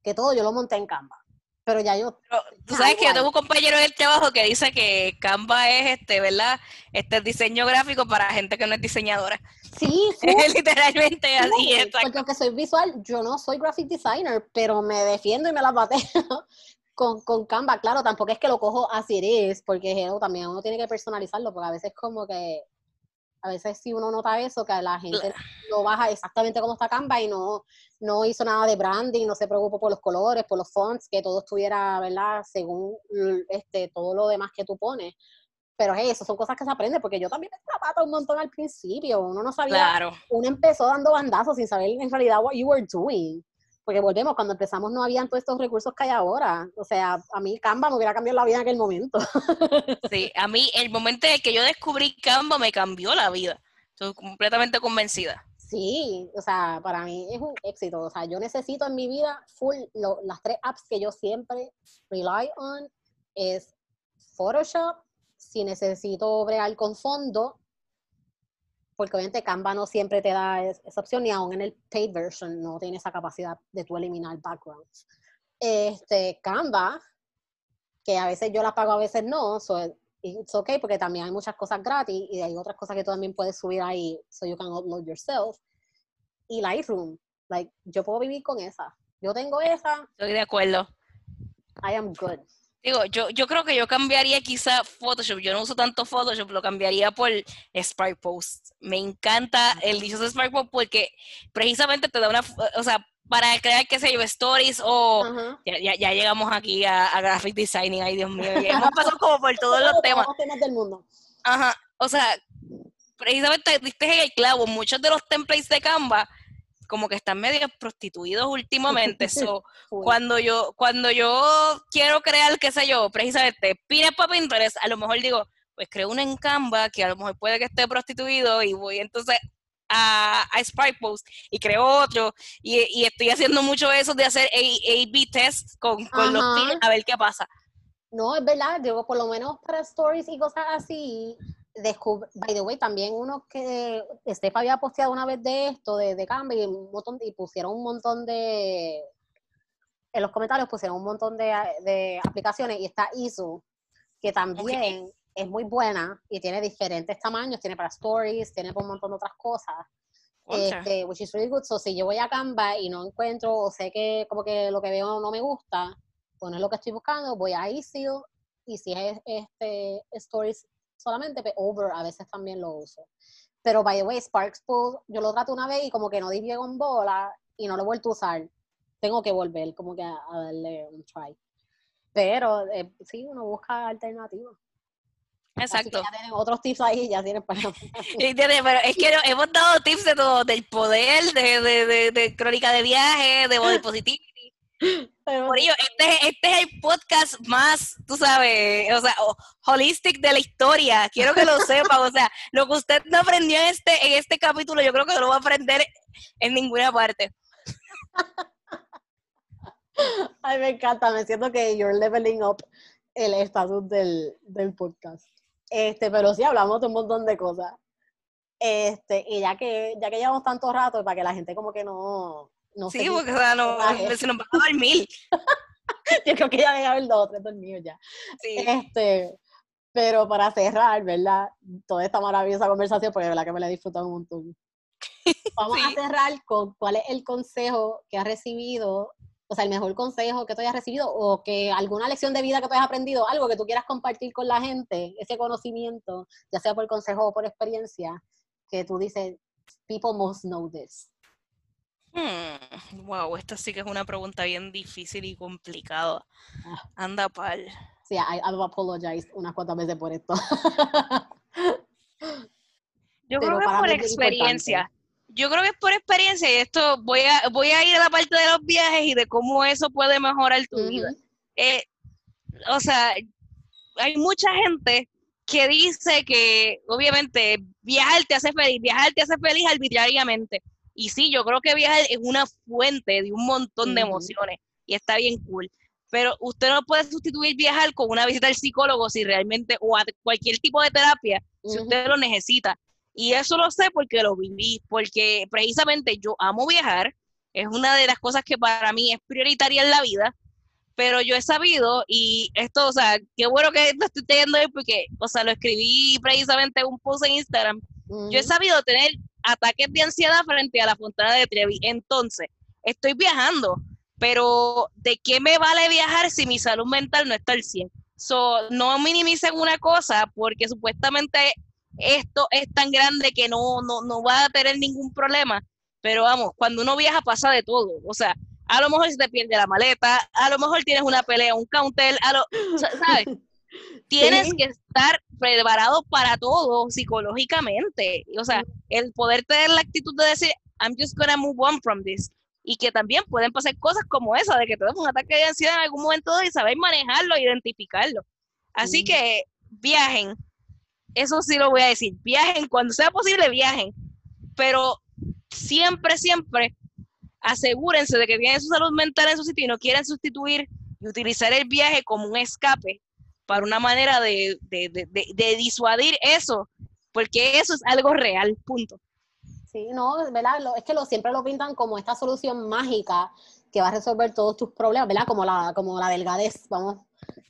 A: que todo yo lo monté en Canva. Pero ya yo.
B: tú sabes que yo tengo un compañero del trabajo que dice que Canva es este, ¿verdad? Este diseño gráfico para gente que no es diseñadora.
A: Sí,
B: es literalmente así.
A: porque aunque soy visual, yo no soy graphic designer, pero me defiendo y me la bateo con, con Canva. Claro, tampoco es que lo cojo así es, porque también uno tiene que personalizarlo, porque a veces como que a veces si uno nota eso, que la gente lo baja exactamente como está Canva y no, no hizo nada de branding, no se preocupó por los colores, por los fonts, que todo estuviera, ¿verdad? Según este, todo lo demás que tú pones. Pero hey, eso son cosas que se aprende, porque yo también me trababa un montón al principio, uno no sabía,
B: claro.
A: uno empezó dando bandazos sin saber en realidad what you were doing porque volvemos, cuando empezamos no habían todos estos recursos que hay ahora. O sea, a mí Canva me hubiera cambiado la vida en aquel momento.
B: Sí, a mí el momento en que yo descubrí Canva me cambió la vida. Estoy completamente convencida.
A: Sí, o sea, para mí es un éxito. O sea, yo necesito en mi vida full, las tres apps que yo siempre rely on es Photoshop, si necesito bregar con fondo, porque obviamente Canva no siempre te da esa opción, ni aún en el paid version no tiene esa capacidad de tú eliminar backgrounds. Este, Canva, que a veces yo la pago, a veces no, so it's okay, porque también hay muchas cosas gratis y hay otras cosas que tú también puedes subir ahí, so you can upload yourself. Y Lightroom, like, yo puedo vivir con esa. Yo tengo esa.
B: Estoy de acuerdo.
A: I am good.
B: Digo, yo, yo creo que yo cambiaría quizá Photoshop. Yo no uso tanto Photoshop, lo cambiaría por Spark Post. Me encanta el dicho de Spark Post porque precisamente te da una, o sea, para crear, qué sé yo, stories o ya, ya, llegamos aquí a, graphic designing, ay Dios mío, ya hemos pasado como por todos los temas.
A: Todos los temas del mundo.
B: Ajá, o sea, precisamente diste en el clavo, muchos de los templates de Canva como que están medio prostituidos últimamente. So, cuando yo, cuando yo quiero crear, qué sé yo, precisamente pines para Pinterest, a lo mejor digo, pues creo uno en Canva que a lo mejor puede que esté prostituido y voy entonces a, a Spark Post y creo otro y, estoy haciendo mucho eso de hacer A-B tests con, con los pines a ver qué pasa.
A: No, es verdad, digo, por lo menos para stories y cosas así, by the way, también uno que Steph había posteado una vez de esto, de, de Canva, y, un montón, y pusieron un montón de, en los comentarios pusieron un montón de, aplicaciones, y está ISO, que también es muy buena, y tiene diferentes tamaños, tiene para stories, tiene para un montón de otras cosas. Este, which is really good. So, si yo voy a Canva y no encuentro, o sé que como que lo que veo no me gusta, pues no es lo que estoy buscando, voy a ISO, y si es este stories solamente, pero over a veces también lo uso. Pero, by the way, Sparks yo lo trato una vez y como que no di con bola y no lo he vuelto a usar. Tengo que volver como que a, darle un try. Pero eh, sí, uno busca alternativas.
B: Exacto.
A: ya tienen otros tips ahí, ya tienen para...
B: pero es que hemos dado tips de todo, del poder, de, de, de, crónica de viaje, de body positivity, por ello, este, este, es el podcast más, tú sabes, o sea, holistic de la historia. Quiero que lo sepa. O sea, lo que usted no aprendió en este, en este capítulo, yo creo que no lo va a aprender en ninguna parte.
A: Ay, me encanta. Me siento que you're leveling up el estatus del, del podcast. Este, pero sí hablamos de un montón de cosas. Este, y ya que, ya que llevamos tanto rato, para que la gente como que no,
B: sí, porque o sea, no, se nos va a dormir.
A: Yo creo que ya debe haber dos o tres dormidos ya. Sí. Este, pero para cerrar, ¿verdad? Toda esta maravillosa conversación, porque de verdad que me la he disfrutado un montón. Vamos a cerrar con cuál es el consejo que has recibido, o sea, el mejor consejo que tú hayas recibido, o que alguna lección de vida que tú hayas aprendido, algo que tú quieras compartir con la gente, ese conocimiento, ya sea por consejo o por experiencia, que tú dices, people must know this.
B: Hmm, wow, esta sí que es una pregunta bien difícil y complicada. Ah. Anda pal.
A: Sí, I, I apologize unas cuantas veces por esto.
B: Yo creo que es por experiencia. Yo creo que es por experiencia y esto voy a voy a ir a la parte de los viajes y de cómo eso puede mejorar tu vida. Eh, o sea, hay mucha gente que dice que obviamente viajar te hace feliz, viajar te hace feliz arbitrariamente. Y sí, yo creo que viajar es una fuente de un montón de emociones y está bien cool. pero usted no puede sustituir viajar con una visita al psicólogo si realmente, o a cualquier tipo de terapia, si usted lo necesita. Y eso lo sé porque lo viví, porque precisamente yo amo viajar, es una de las cosas que para mí es prioritaria en la vida, pero yo he sabido, y esto, o sea, qué bueno que lo estoy teniendo hoy porque, o sea, lo escribí precisamente en un post en Instagram, yo he sabido tener ataques de ansiedad frente a la fontana de Trevi, entonces, estoy viajando, pero ¿de qué me vale viajar si mi salud mental no está al 100? So, no minimicen una cosa porque supuestamente esto es tan grande que no, no, no va a tener ningún problema. Pero vamos, cuando uno viaja pasa de todo. O sea, a lo mejor se te pierde la maleta, a lo mejor tienes una pelea, un counter, a lo, ¿sabes? Tienes que estar preparado para todo psicológicamente. O sea, el poder tener la actitud de decir, I'm just gonna move on from this y que también pueden pasar cosas como esa, de que te un ataque de ansiedad en algún momento y sabéis manejarlo, identificarlo. Así que viajen, eso sí lo voy a decir, viajen, cuando sea posible viajen, pero siempre, siempre asegúrense de que tienen su salud mental en su sitio y no quieren sustituir y utilizar el viaje como un escape para una manera de, de disuadir eso, porque eso es algo real, punto.
A: Sí, no, ¿verdad? es que lo, siempre lo pintan como esta solución mágica que va a resolver todos tus problemas, ¿verdad? Como la, como la delgadez, vamos.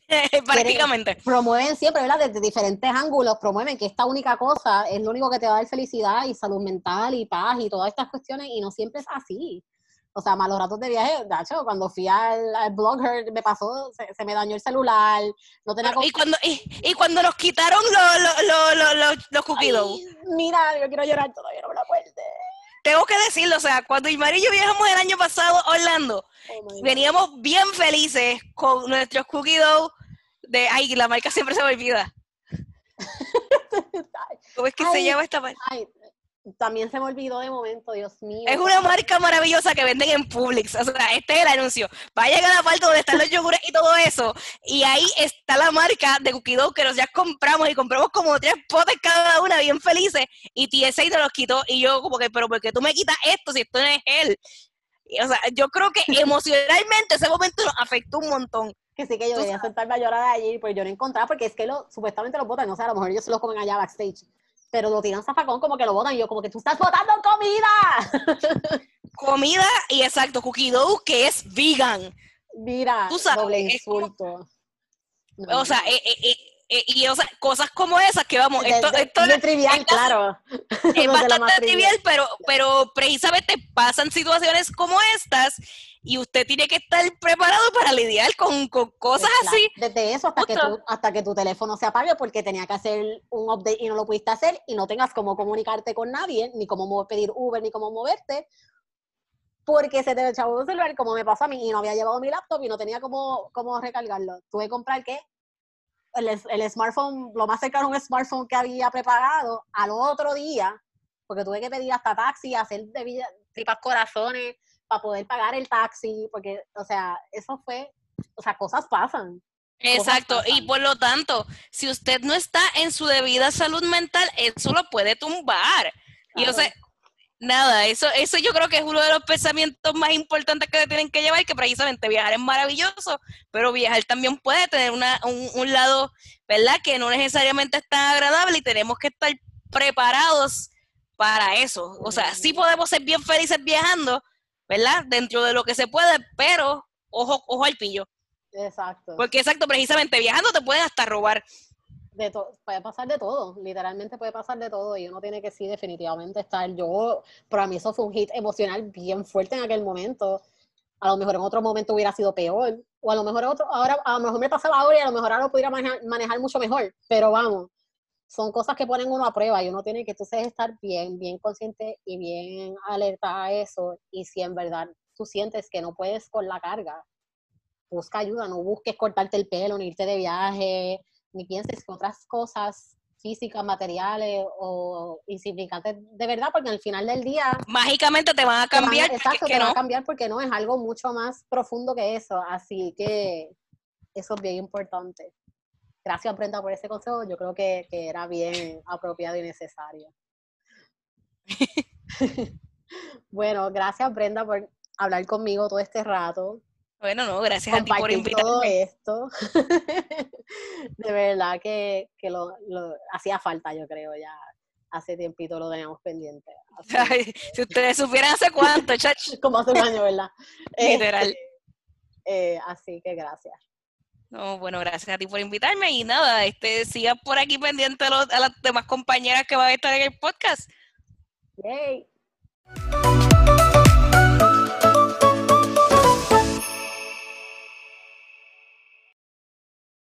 B: Prácticamente.
A: Promueven siempre, ¿verdad? Desde diferentes ángulos, promueven que esta única cosa es lo único que te va a dar felicidad y salud mental y paz y todas estas cuestiones, y no siempre es así. O sea, malos ratos de viaje, de hecho, cuando fui al, al blogger me pasó, se, me dañó el celular, no tenía...
B: y, cuando, y, cuando nos quitaron los lo, lo, los
A: Mira, yo quiero llorar todavía, no me lo acuerdo.
B: Tengo que decirlo, o sea, cuando Ismael y yo viajamos el año pasado a Orlando, oh veníamos bien felices con nuestros cookie dough de... Ay, la marca siempre se me olvida. ¿Cómo es que se llama esta marca?
A: También se me olvidó de momento, Dios mío.
B: Es una marca maravillosa que venden en Publix. O sea, este es el anuncio. Vayan a la parte donde están los yogures y todo eso. Y ahí está la marca de Cookie Dough que nos ya compramos y compramos como tres potes cada una, bien felices. Y TSA nos los quitó. Y yo, como que, pero ¿por qué tú me quitas esto si esto no es él? o sea, yo creo que emocionalmente ese momento nos afectó un montón.
A: Que sí que yo a sentarme a llorar allí, pues yo no encontraba, porque es que lo, supuestamente los botan, no sé, a lo mejor ellos se los comen allá backstage pero lo tiran zafacón como que lo botan y yo como que tú estás botando comida.
B: comida y exacto, cookie dough que es vegan.
A: Mira, doble insulto.
B: o sea, eh, eh, eh, y o sea, cosas como esas que vamos, esto, esto
A: es trivial, claro.
B: Es bastante trivial, pero, pero precisamente pasan situaciones como estas y usted tiene que estar preparado para lidiar con, cosas así.
A: Desde eso hasta que, tu, hasta que tu teléfono se apague porque tenía que hacer un update y no lo pudiste hacer y no tengas cómo comunicarte con nadie, ni cómo pedir Uber, ni cómo moverte, porque se te echaba un celular, como me pasó a mí, y no había llevado mi laptop y no tenía cómo, cómo recargarlo. Tuve que comprar, ¿qué? El, el smartphone, lo más cercano a un smartphone que había preparado al otro día, porque tuve que pedir hasta taxi, hacer de tripas corazones, para poder pagar el taxi, porque, o sea, eso fue, o sea, cosas pasan.
B: Exacto, y por lo tanto, si usted no está en su debida salud mental, eso lo puede tumbar. Y o sea, nada, eso, eso yo creo que es uno de los pensamientos más importantes que tienen que llevar, que precisamente viajar es maravilloso, pero viajar también puede tener una, un, un lado, ¿verdad? Que no necesariamente es tan agradable y tenemos que estar preparados para eso. O sea, sí podemos ser bien felices viajando, ¿verdad? Dentro de lo que se puede, pero ojo, ojo al pillo.
A: Exacto.
B: Porque exacto, precisamente viajando te pueden hasta robar.
A: De puede pasar de todo, literalmente puede pasar de todo y uno tiene que sí definitivamente estar. Yo, para mí eso fue un hit emocional bien fuerte en aquel momento. A lo mejor en otro momento hubiera sido peor, o a lo mejor otro, ahora a lo mejor me pasaba ahora y a lo mejor ahora lo pudiera manejar mucho mejor, pero vamos, son cosas que ponen uno a prueba y uno tiene que entonces estar bien, bien consciente y bien alerta a eso. Y si en verdad tú sientes que no puedes con la carga, busca ayuda, no busques cortarte el pelo, ni irte de viaje, ni pienses que otras cosas físicas, materiales o insignificantes de verdad, porque al final del día...
B: Mágicamente te van a cambiar.
A: exacto, te van a cambiar porque no es algo mucho más profundo que eso. Así que eso es bien importante gracias Brenda por ese consejo, yo creo que, era bien apropiado y necesario. bueno, gracias Brenda por hablar conmigo todo este rato.
B: Bueno, no, gracias a ti por invitarme.
A: todo esto. de verdad que, lo, hacía falta, yo creo, ya hace tiempito lo teníamos pendiente.
B: si ustedes supieran hace cuánto, chach.
A: Como hace un año, ¿verdad?
B: Literal.
A: Este, eh, así que gracias.
B: No, bueno, gracias a ti por invitarme y nada, este, sigan por aquí pendiente a, las demás compañeras que van a estar en el podcast.
A: Yay.